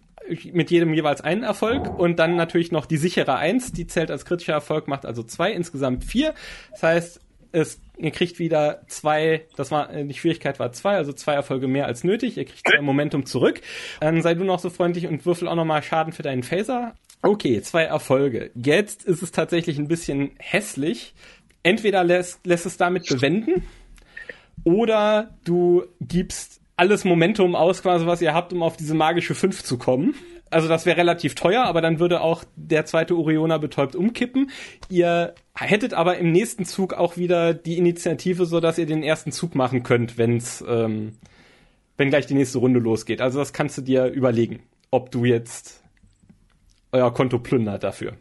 mit jedem jeweils einen Erfolg und dann natürlich noch die sichere Eins, die zählt als kritischer Erfolg, macht also zwei, insgesamt vier. Das heißt, es, ihr kriegt wieder zwei, das war, die Schwierigkeit war zwei, also zwei Erfolge mehr als nötig. Ihr kriegt zwei Momentum zurück. Dann sei du noch so freundlich und würfel auch nochmal Schaden für deinen Phaser. Okay, zwei Erfolge. Jetzt ist es tatsächlich ein bisschen hässlich. Entweder lässt, lässt es damit bewenden oder du gibst alles Momentum aus, quasi was ihr habt, um auf diese magische 5 zu kommen. Also das wäre relativ teuer, aber dann würde auch der zweite Oriona betäubt umkippen. Ihr hättet aber im nächsten Zug auch wieder die Initiative, so dass ihr den ersten Zug machen könnt, wenn's, ähm, wenn gleich die nächste Runde losgeht. Also das kannst du dir überlegen, ob du jetzt euer Konto plündert dafür.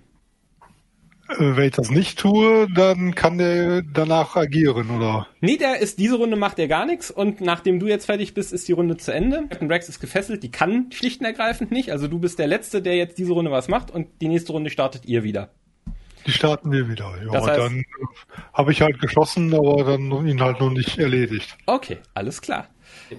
Äh, Wenn ich das nicht tue, dann kann der danach agieren, oder? Nee, der ist, diese Runde macht er gar nichts und nachdem du jetzt fertig bist, ist die Runde zu Ende. Captain Rex ist gefesselt, die kann schlicht und ergreifend nicht. Also du bist der Letzte, der jetzt diese Runde was macht und die nächste Runde startet ihr wieder. Die starten wir wieder. Ja, Das heißt- dann habe ich halt geschossen, aber dann ihn halt noch nicht erledigt. Okay, alles klar.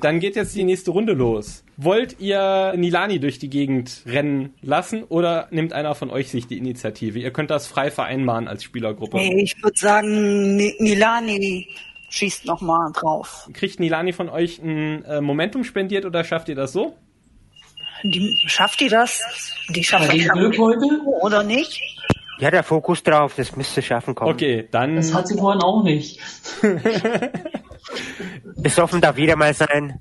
Dann geht jetzt die nächste Runde los. Wollt ihr Nilani durch die Gegend rennen lassen oder nimmt einer von euch sich die Initiative? Ihr könnt das frei vereinbaren als Spielergruppe. Nee, ich würde sagen, Ni- Nilani schießt noch mal drauf. Kriegt Nilani von euch ein äh, Momentum spendiert oder schafft ihr das so? Die, schafft die das? Die schafft das Ölbeutel? oder nicht? Ja, der Fokus drauf, das müsste schaffen kommen. Okay, dann Das hat sie vorhin auch nicht. Besoffen darf jeder mal sein.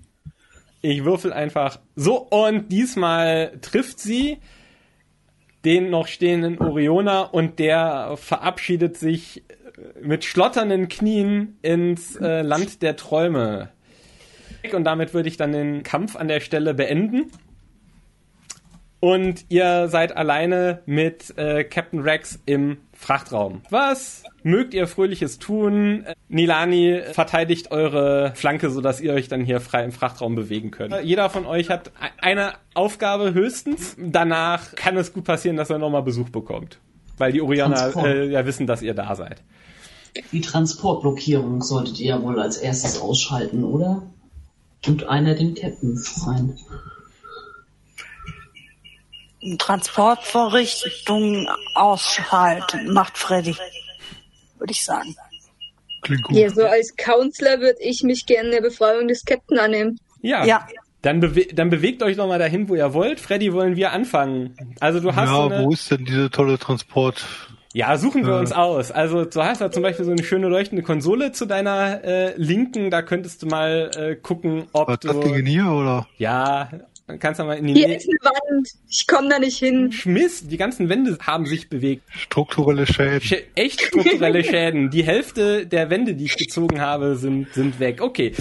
Ich würfel einfach so und diesmal trifft sie den noch stehenden Oriona und der verabschiedet sich mit schlotternden Knien ins äh, Land der Träume. Und damit würde ich dann den Kampf an der Stelle beenden. Und ihr seid alleine mit äh, Captain Rex im Frachtraum. Was mögt ihr Fröhliches tun? Nilani verteidigt eure Flanke, sodass ihr euch dann hier frei im Frachtraum bewegen könnt. Äh, Jeder von euch hat e- eine Aufgabe höchstens. Danach kann es gut passieren, dass er nochmal Besuch bekommt. Weil die Orianer äh, ja wissen, dass ihr da seid. Die Transportblockierung solltet ihr ja wohl als erstes ausschalten, oder? Und einer den Captain befreien. Transportvorrichtung ausschalten, macht Freddy. Würde ich sagen. Klingt gut. Ja, so als Counselor würde ich mich gerne der Befreiung des Captain annehmen. Ja. Ja. Dann, bewe dann bewegt euch nochmal dahin, wo ihr wollt. Freddy, wollen wir anfangen? Also du hast so Ja, eine, wo ist denn diese tolle Transport? Ja, suchen wir Äh. uns aus. Also du hast da zum Beispiel so eine schöne leuchtende Konsole zu deiner äh, Linken. Da könntest du mal äh, gucken, ob Was du... das Ding hier, oder? ja, dann kannst du mal in die Hier Nähe... ist eine Wand. Ich komme da nicht hin. Schmiss, die ganzen Wände haben sich bewegt. Strukturelle Schäden. Sch echt strukturelle Schäden. Die Hälfte der Wände, die ich gezogen habe, sind, sind weg. Okay.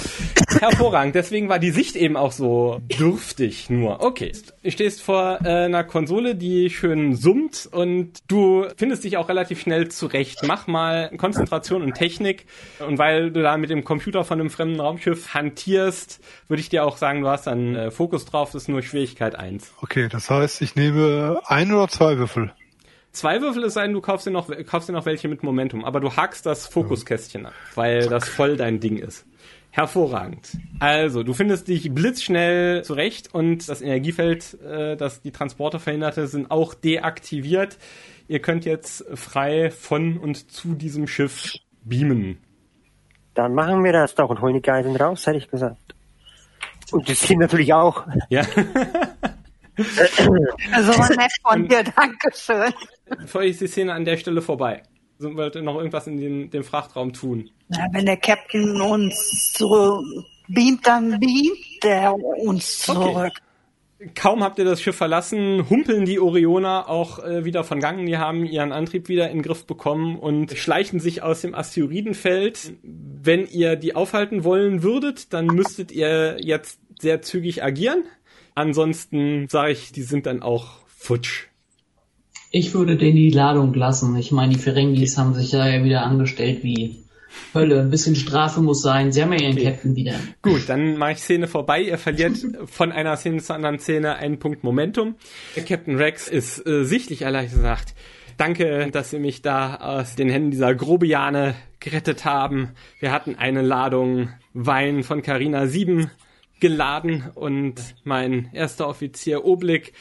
Hervorragend. Deswegen war die Sicht eben auch so dürftig nur. Okay. Du stehst vor äh, einer Konsole, die schön summt und du findest dich auch relativ schnell zurecht. Mach mal Konzentration und Technik. Und weil du da mit dem Computer von einem fremden Raumschiff hantierst, würde ich dir auch sagen, du hast dann äh, Fokus drauf. Das ist nur Schwierigkeit 1. Okay, das heißt, ich nehme ein oder zwei Würfel. Zwei Würfel es sein, du kaufst dir noch, kaufst dir noch welche mit Momentum, aber du hakst das Fokuskästchen an, weil das voll dein Ding ist. Hervorragend. Also, du findest dich blitzschnell zurecht und das Energiefeld, äh, das die Transporter verhinderte, sind auch deaktiviert. Ihr könnt jetzt frei von und zu diesem Schiff beamen. Dann machen wir das doch und holen die Geiseln raus, hätte ich gesagt. Und das Team natürlich auch. Ja, Also nett von dir, Dankeschön. für euch ist die Szene an der Stelle vorbei. So, ihr noch irgendwas in den, dem Frachtraum tun? Na, wenn der Captain uns zurück beamt, dann beamt der uns zurück. Kaum habt ihr das Schiff verlassen, humpeln die Orioner auch äh, wieder von Gang. Die haben ihren Antrieb wieder in den Griff bekommen und schleichen sich aus dem Asteroidenfeld. Wenn ihr die aufhalten wollen würdet, dann müsstet ihr jetzt sehr zügig agieren. Ansonsten sage ich, die sind dann auch futsch. Ich würde denen die Ladung lassen. Ich meine, die Ferengis haben sich ja wieder angestellt wie Hölle, ein bisschen Strafe muss sein. Sie haben ja ihren Okay. Captain wieder. Gut, dann mache ich Szene vorbei. Ihr verliert von einer Szene zur anderen Szene einen Punkt Momentum. Der Captain Rex ist äh, sichtlich erleichtert und sagt, danke, dass Sie mich da aus den Händen dieser Grobiane gerettet haben. Wir hatten eine Ladung Wein von Carina 7 geladen und mein erster Offizier Oblik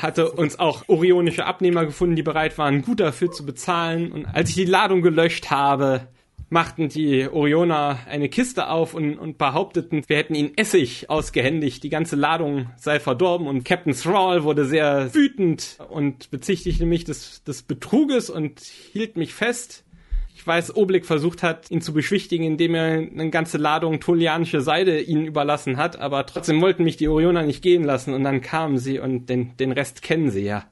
hatte uns auch orionische Abnehmer gefunden, die bereit waren, gut dafür zu bezahlen. Und als ich die Ladung gelöscht habe, machten die Orioner eine Kiste auf und, und behaupteten, wir hätten ihnen Essig ausgehändigt, die ganze Ladung sei verdorben und Captain Thrall wurde sehr wütend und bezichtigte mich des, des Betruges und hielt mich fest. Ich weiß, Oblik versucht hat, ihn zu beschwichtigen, indem er eine ganze Ladung tolianische Seide ihnen überlassen hat, aber trotzdem wollten mich die Orioner nicht gehen lassen und dann kamen sie und den, den Rest kennen sie ja.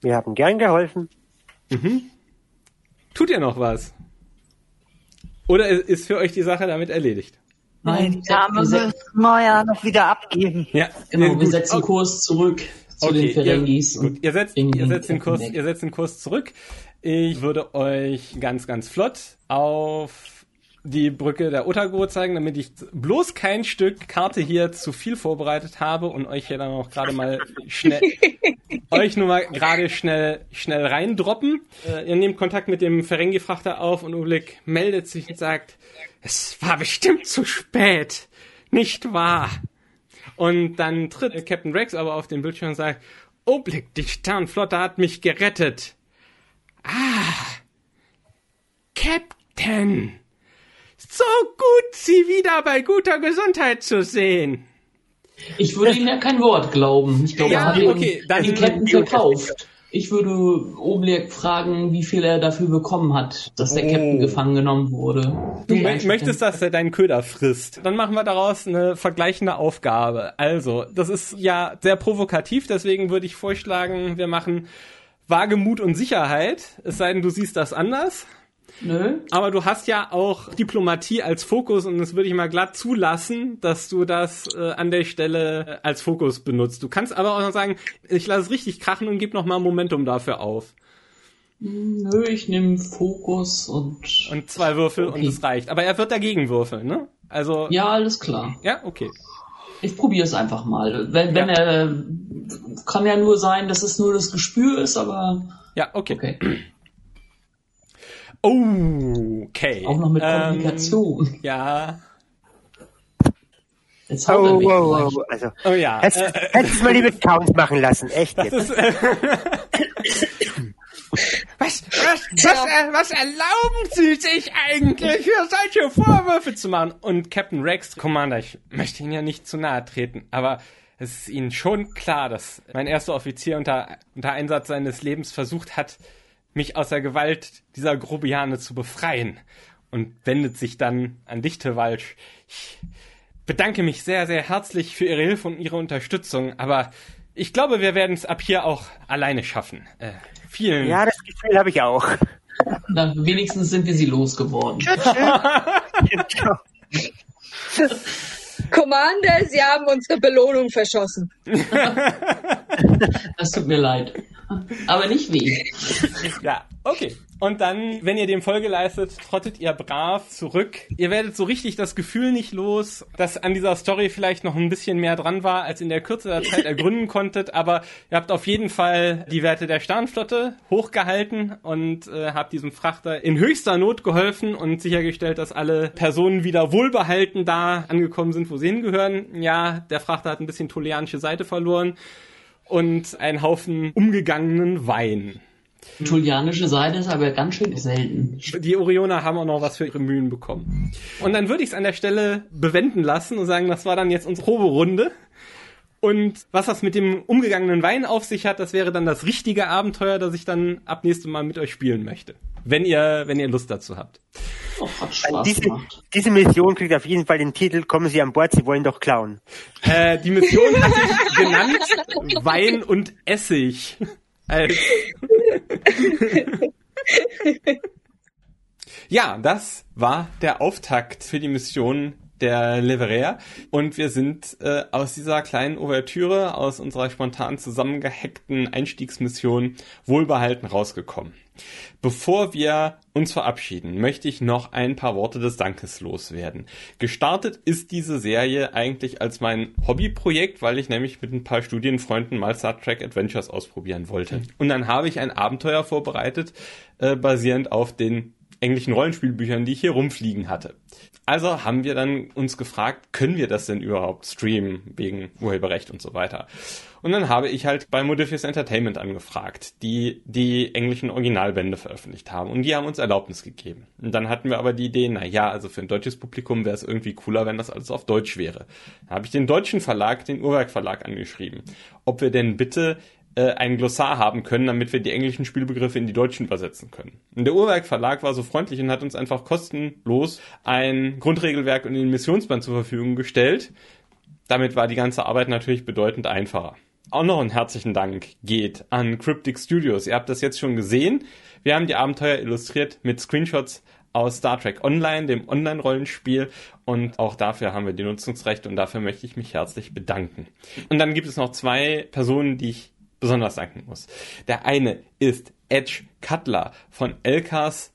Wir haben gern geholfen. Tut ihr noch was? Oder ist für euch die Sache damit erledigt? Nein, se- müssen wir ja noch wieder abgeben. Ja, genau, wir setzen Kurs zurück zu den Ferengis. Ihr, gut, ihr setzt, bringen ihr den setzt den Kurs, weg. ihr setzt den Kurs zurück. Ich würde euch ganz, ganz flott auf die Brücke der Otago zeigen, damit ich bloß kein Stück Karte hier zu viel vorbereitet habe und euch hier dann auch gerade mal schnell, euch nur mal gerade schnell, schnell reindroppen. Äh, ihr nehmt Kontakt mit dem Ferengi-Frachter auf und Ulik meldet sich und sagt, es war bestimmt zu spät. Nicht wahr? Und dann tritt Captain Rex aber auf den Bildschirm und sagt, Oblick, die Sternflotte hat mich gerettet. Ah, Captain. So gut, Sie wieder bei guter Gesundheit zu sehen. Ich würde ihm ja kein Wort glauben. Ich glaube, Ja, er hat ihn, okay, dann- den Captain verkauft. Ich würde Obliek fragen, wie viel er dafür bekommen hat, dass der Captain gefangen genommen wurde. Du mö- möchtest, dass er deinen Köder frisst. Dann machen wir daraus eine vergleichende Aufgabe. Also, das ist ja sehr provokativ, deswegen würde ich vorschlagen, wir machen Wagemut und Sicherheit. Es sei denn, du siehst das anders. Nö. Aber du hast ja auch Diplomatie als Fokus und das würde ich mal glatt zulassen, dass du das äh, an der Stelle äh, als Fokus benutzt. Du kannst aber auch noch sagen, ich lasse es richtig krachen und gebe noch mal Momentum dafür auf. Nö, ich nehme Fokus und. Und zwei Würfel und Okay. es reicht. Aber er wird dagegen würfeln, ne? Also, Ja, alles klar. ja okay. Ich probiere es einfach mal. Wenn, wenn er. Kann ja nur sein, dass es nur das Gespür ist, aber. Ja, okay. Okay. Okay. Auch noch mit Ähm, Kommunikation. ja. Jetzt haut er Oh, mich wow, gleich. wow. Also, Oh ja. hättest Äh, hättest du mal lieber Count machen lassen. Echt jetzt. ist, was, was, was, äh, was erlauben Sie sich eigentlich, hier solche Vorwürfe zu machen? Und Captain Rex, Commander, ich möchte Ihnen ja nicht zu nahe treten, aber es ist Ihnen schon klar, dass mein erster Offizier unter, unter Einsatz seines Lebens versucht hat, mich aus der Gewalt dieser Grobiane zu befreien. Und wendet sich dann an dich, Tewalsch. Ich bedanke mich sehr, sehr herzlich für Ihre Hilfe und Ihre Unterstützung, aber ich glaube, wir werden es ab hier auch alleine schaffen. Äh, vielen Ja, das Gefühl habe ich auch. Na, wenigstens sind wir sie losgeworden. Commander, Sie haben unsere Belohnung verschossen. Das tut mir leid. Aber nicht weh. Ja, okay. Und dann, wenn ihr dem Folge leistet, trottet ihr brav zurück. Ihr werdet so richtig das Gefühl nicht los, dass an dieser Story vielleicht noch ein bisschen mehr dran war, als in der Kürze der Zeit ergründen konntet. Aber ihr habt auf jeden Fall die Werte der Sternflotte hochgehalten und äh, habt diesem Frachter in höchster Not geholfen und sichergestellt, dass alle Personen wieder wohlbehalten da angekommen sind, wo sie hingehören. Ja, der Frachter hat ein bisschen tolianische Seite verloren und einen Haufen umgegangenen Wein. Tulianische Seide ist aber ganz schön selten. Die Orioner haben auch noch was für ihre Mühen bekommen. Und dann würde ich es an der Stelle bewenden lassen und sagen, das war dann jetzt unsere Proberunde. Und was das mit dem umgegangenen Wein auf sich hat, das wäre dann das richtige Abenteuer, das ich dann ab nächstem Mal mit euch spielen möchte. Wenn ihr, wenn ihr Lust dazu habt. Oh, hat Spaß Diese, diese Mission kriegt auf jeden Fall den Titel Kommen Sie an Bord, Sie wollen doch klauen. Äh, die Mission hatte ich genannt Wein und Essig. Als ja, das war der Auftakt für die Mission der Leverea. Und wir sind äh, aus dieser kleinen Ouvertüre, aus unserer spontan zusammengehackten Einstiegsmission wohlbehalten rausgekommen. Bevor wir uns verabschieden, möchte ich noch ein paar Worte des Dankes loswerden. Gestartet ist diese Serie eigentlich als mein Hobbyprojekt, weil ich nämlich mit ein paar Studienfreunden mal Star Trek Adventures ausprobieren wollte. Und dann habe ich ein Abenteuer vorbereitet, äh, basierend auf den englischen Rollenspielbüchern, die ich hier rumfliegen hatte. Also haben wir dann uns gefragt, können wir das denn überhaupt streamen wegen Urheberrecht und so weiter? Und dann habe ich halt bei Modifius Entertainment angefragt, die die englischen Originalbände veröffentlicht haben und die haben uns Erlaubnis gegeben. Und dann hatten wir aber die Idee, na ja, also für ein deutsches Publikum wäre es irgendwie cooler, wenn das alles auf Deutsch wäre. Da habe ich den deutschen Verlag, den Uhrwerk Verlag angeschrieben, ob wir denn bitte äh, ein Glossar haben können, damit wir die englischen Spielbegriffe in die deutschen übersetzen können. Und der Uhrwerk Verlag war so freundlich und hat uns einfach kostenlos ein Grundregelwerk und den Missionsband zur Verfügung gestellt. Damit war die ganze Arbeit natürlich bedeutend einfacher. Auch noch einen herzlichen Dank geht an Cryptic Studios. Ihr habt das jetzt schon gesehen. Wir haben die Abenteuer illustriert mit Screenshots aus Star Trek Online, dem Online-Rollenspiel. Und auch dafür haben wir die Nutzungsrechte und dafür möchte ich mich herzlich bedanken. Und dann gibt es noch zwei Personen, die ich besonders danken muss. Der eine ist Edge Cutler von elcas.org.uk.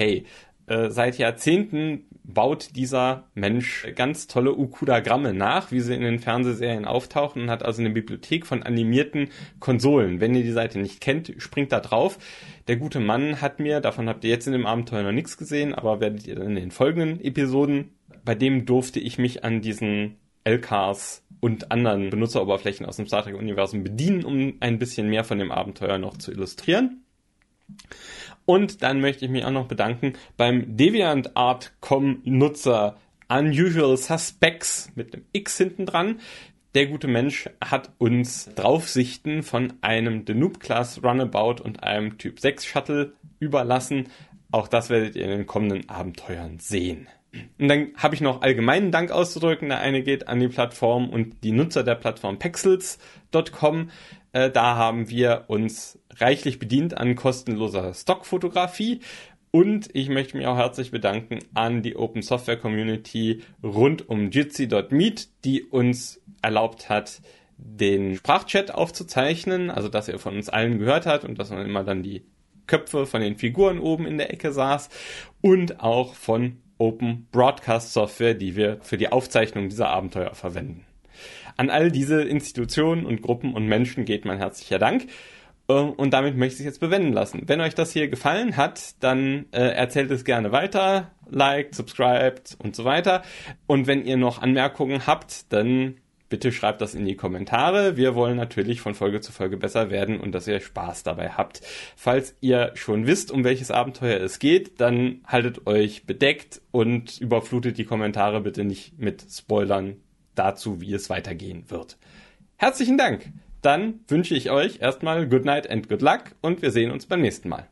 Äh, seit Jahrzehnten baut dieser Mensch ganz tolle Ukudagramme nach, wie sie in den Fernsehserien auftauchen und hat also eine Bibliothek von animierten Konsolen. Wenn ihr die Seite nicht kennt, springt da drauf. Der gute Mann hat mir, davon habt ihr jetzt in dem Abenteuer noch nichts gesehen, aber werdet ihr in den folgenden Episoden, bei dem durfte ich mich an diesen LKs und anderen Benutzeroberflächen aus dem Star Trek Universum bedienen, um ein bisschen mehr von dem Abenteuer noch zu illustrieren. Und dann möchte ich mich auch noch bedanken beim DeviantArt.com Nutzer Unusual Suspects mit dem X hinten dran. Der gute Mensch hat uns Draufsichten von einem Danube Class Runabout und einem Typ 6 Shuttle überlassen. Auch das werdet ihr in den kommenden Abenteuern sehen. Und dann habe ich noch allgemeinen Dank auszudrücken. Der eine geht an die Plattform und die Nutzer der Plattform pexels.com. Äh, da haben wir uns reichlich bedient an kostenloser Stockfotografie. Und ich möchte mich auch herzlich bedanken an die Open Software Community rund um Jitsi.meet, die uns erlaubt hat, den Sprachchat aufzuzeichnen, also dass er von uns allen gehört hat und dass man immer dann die Köpfe von den Figuren oben in der Ecke saß und auch von Open Broadcast Software, die wir für die Aufzeichnung dieser Abenteuer verwenden. An all diese Institutionen und Gruppen und Menschen geht mein herzlicher Dank. Ähm, und damit möchte ich es jetzt bewenden lassen. Wenn euch das hier gefallen hat, dann äh, erzählt es gerne weiter, liked, subscribed und so weiter. Und wenn ihr noch Anmerkungen habt, dann bitte schreibt das in die Kommentare. Wir wollen natürlich von Folge zu Folge besser werden und dass ihr Spaß dabei habt. Falls ihr schon wisst, um welches Abenteuer es geht, dann haltet euch bedeckt und überflutet die Kommentare bitte nicht mit Spoilern dazu, wie es weitergehen wird. Herzlichen Dank! Dann wünsche ich euch erstmal Good Night and Good Luck und wir sehen uns beim nächsten Mal.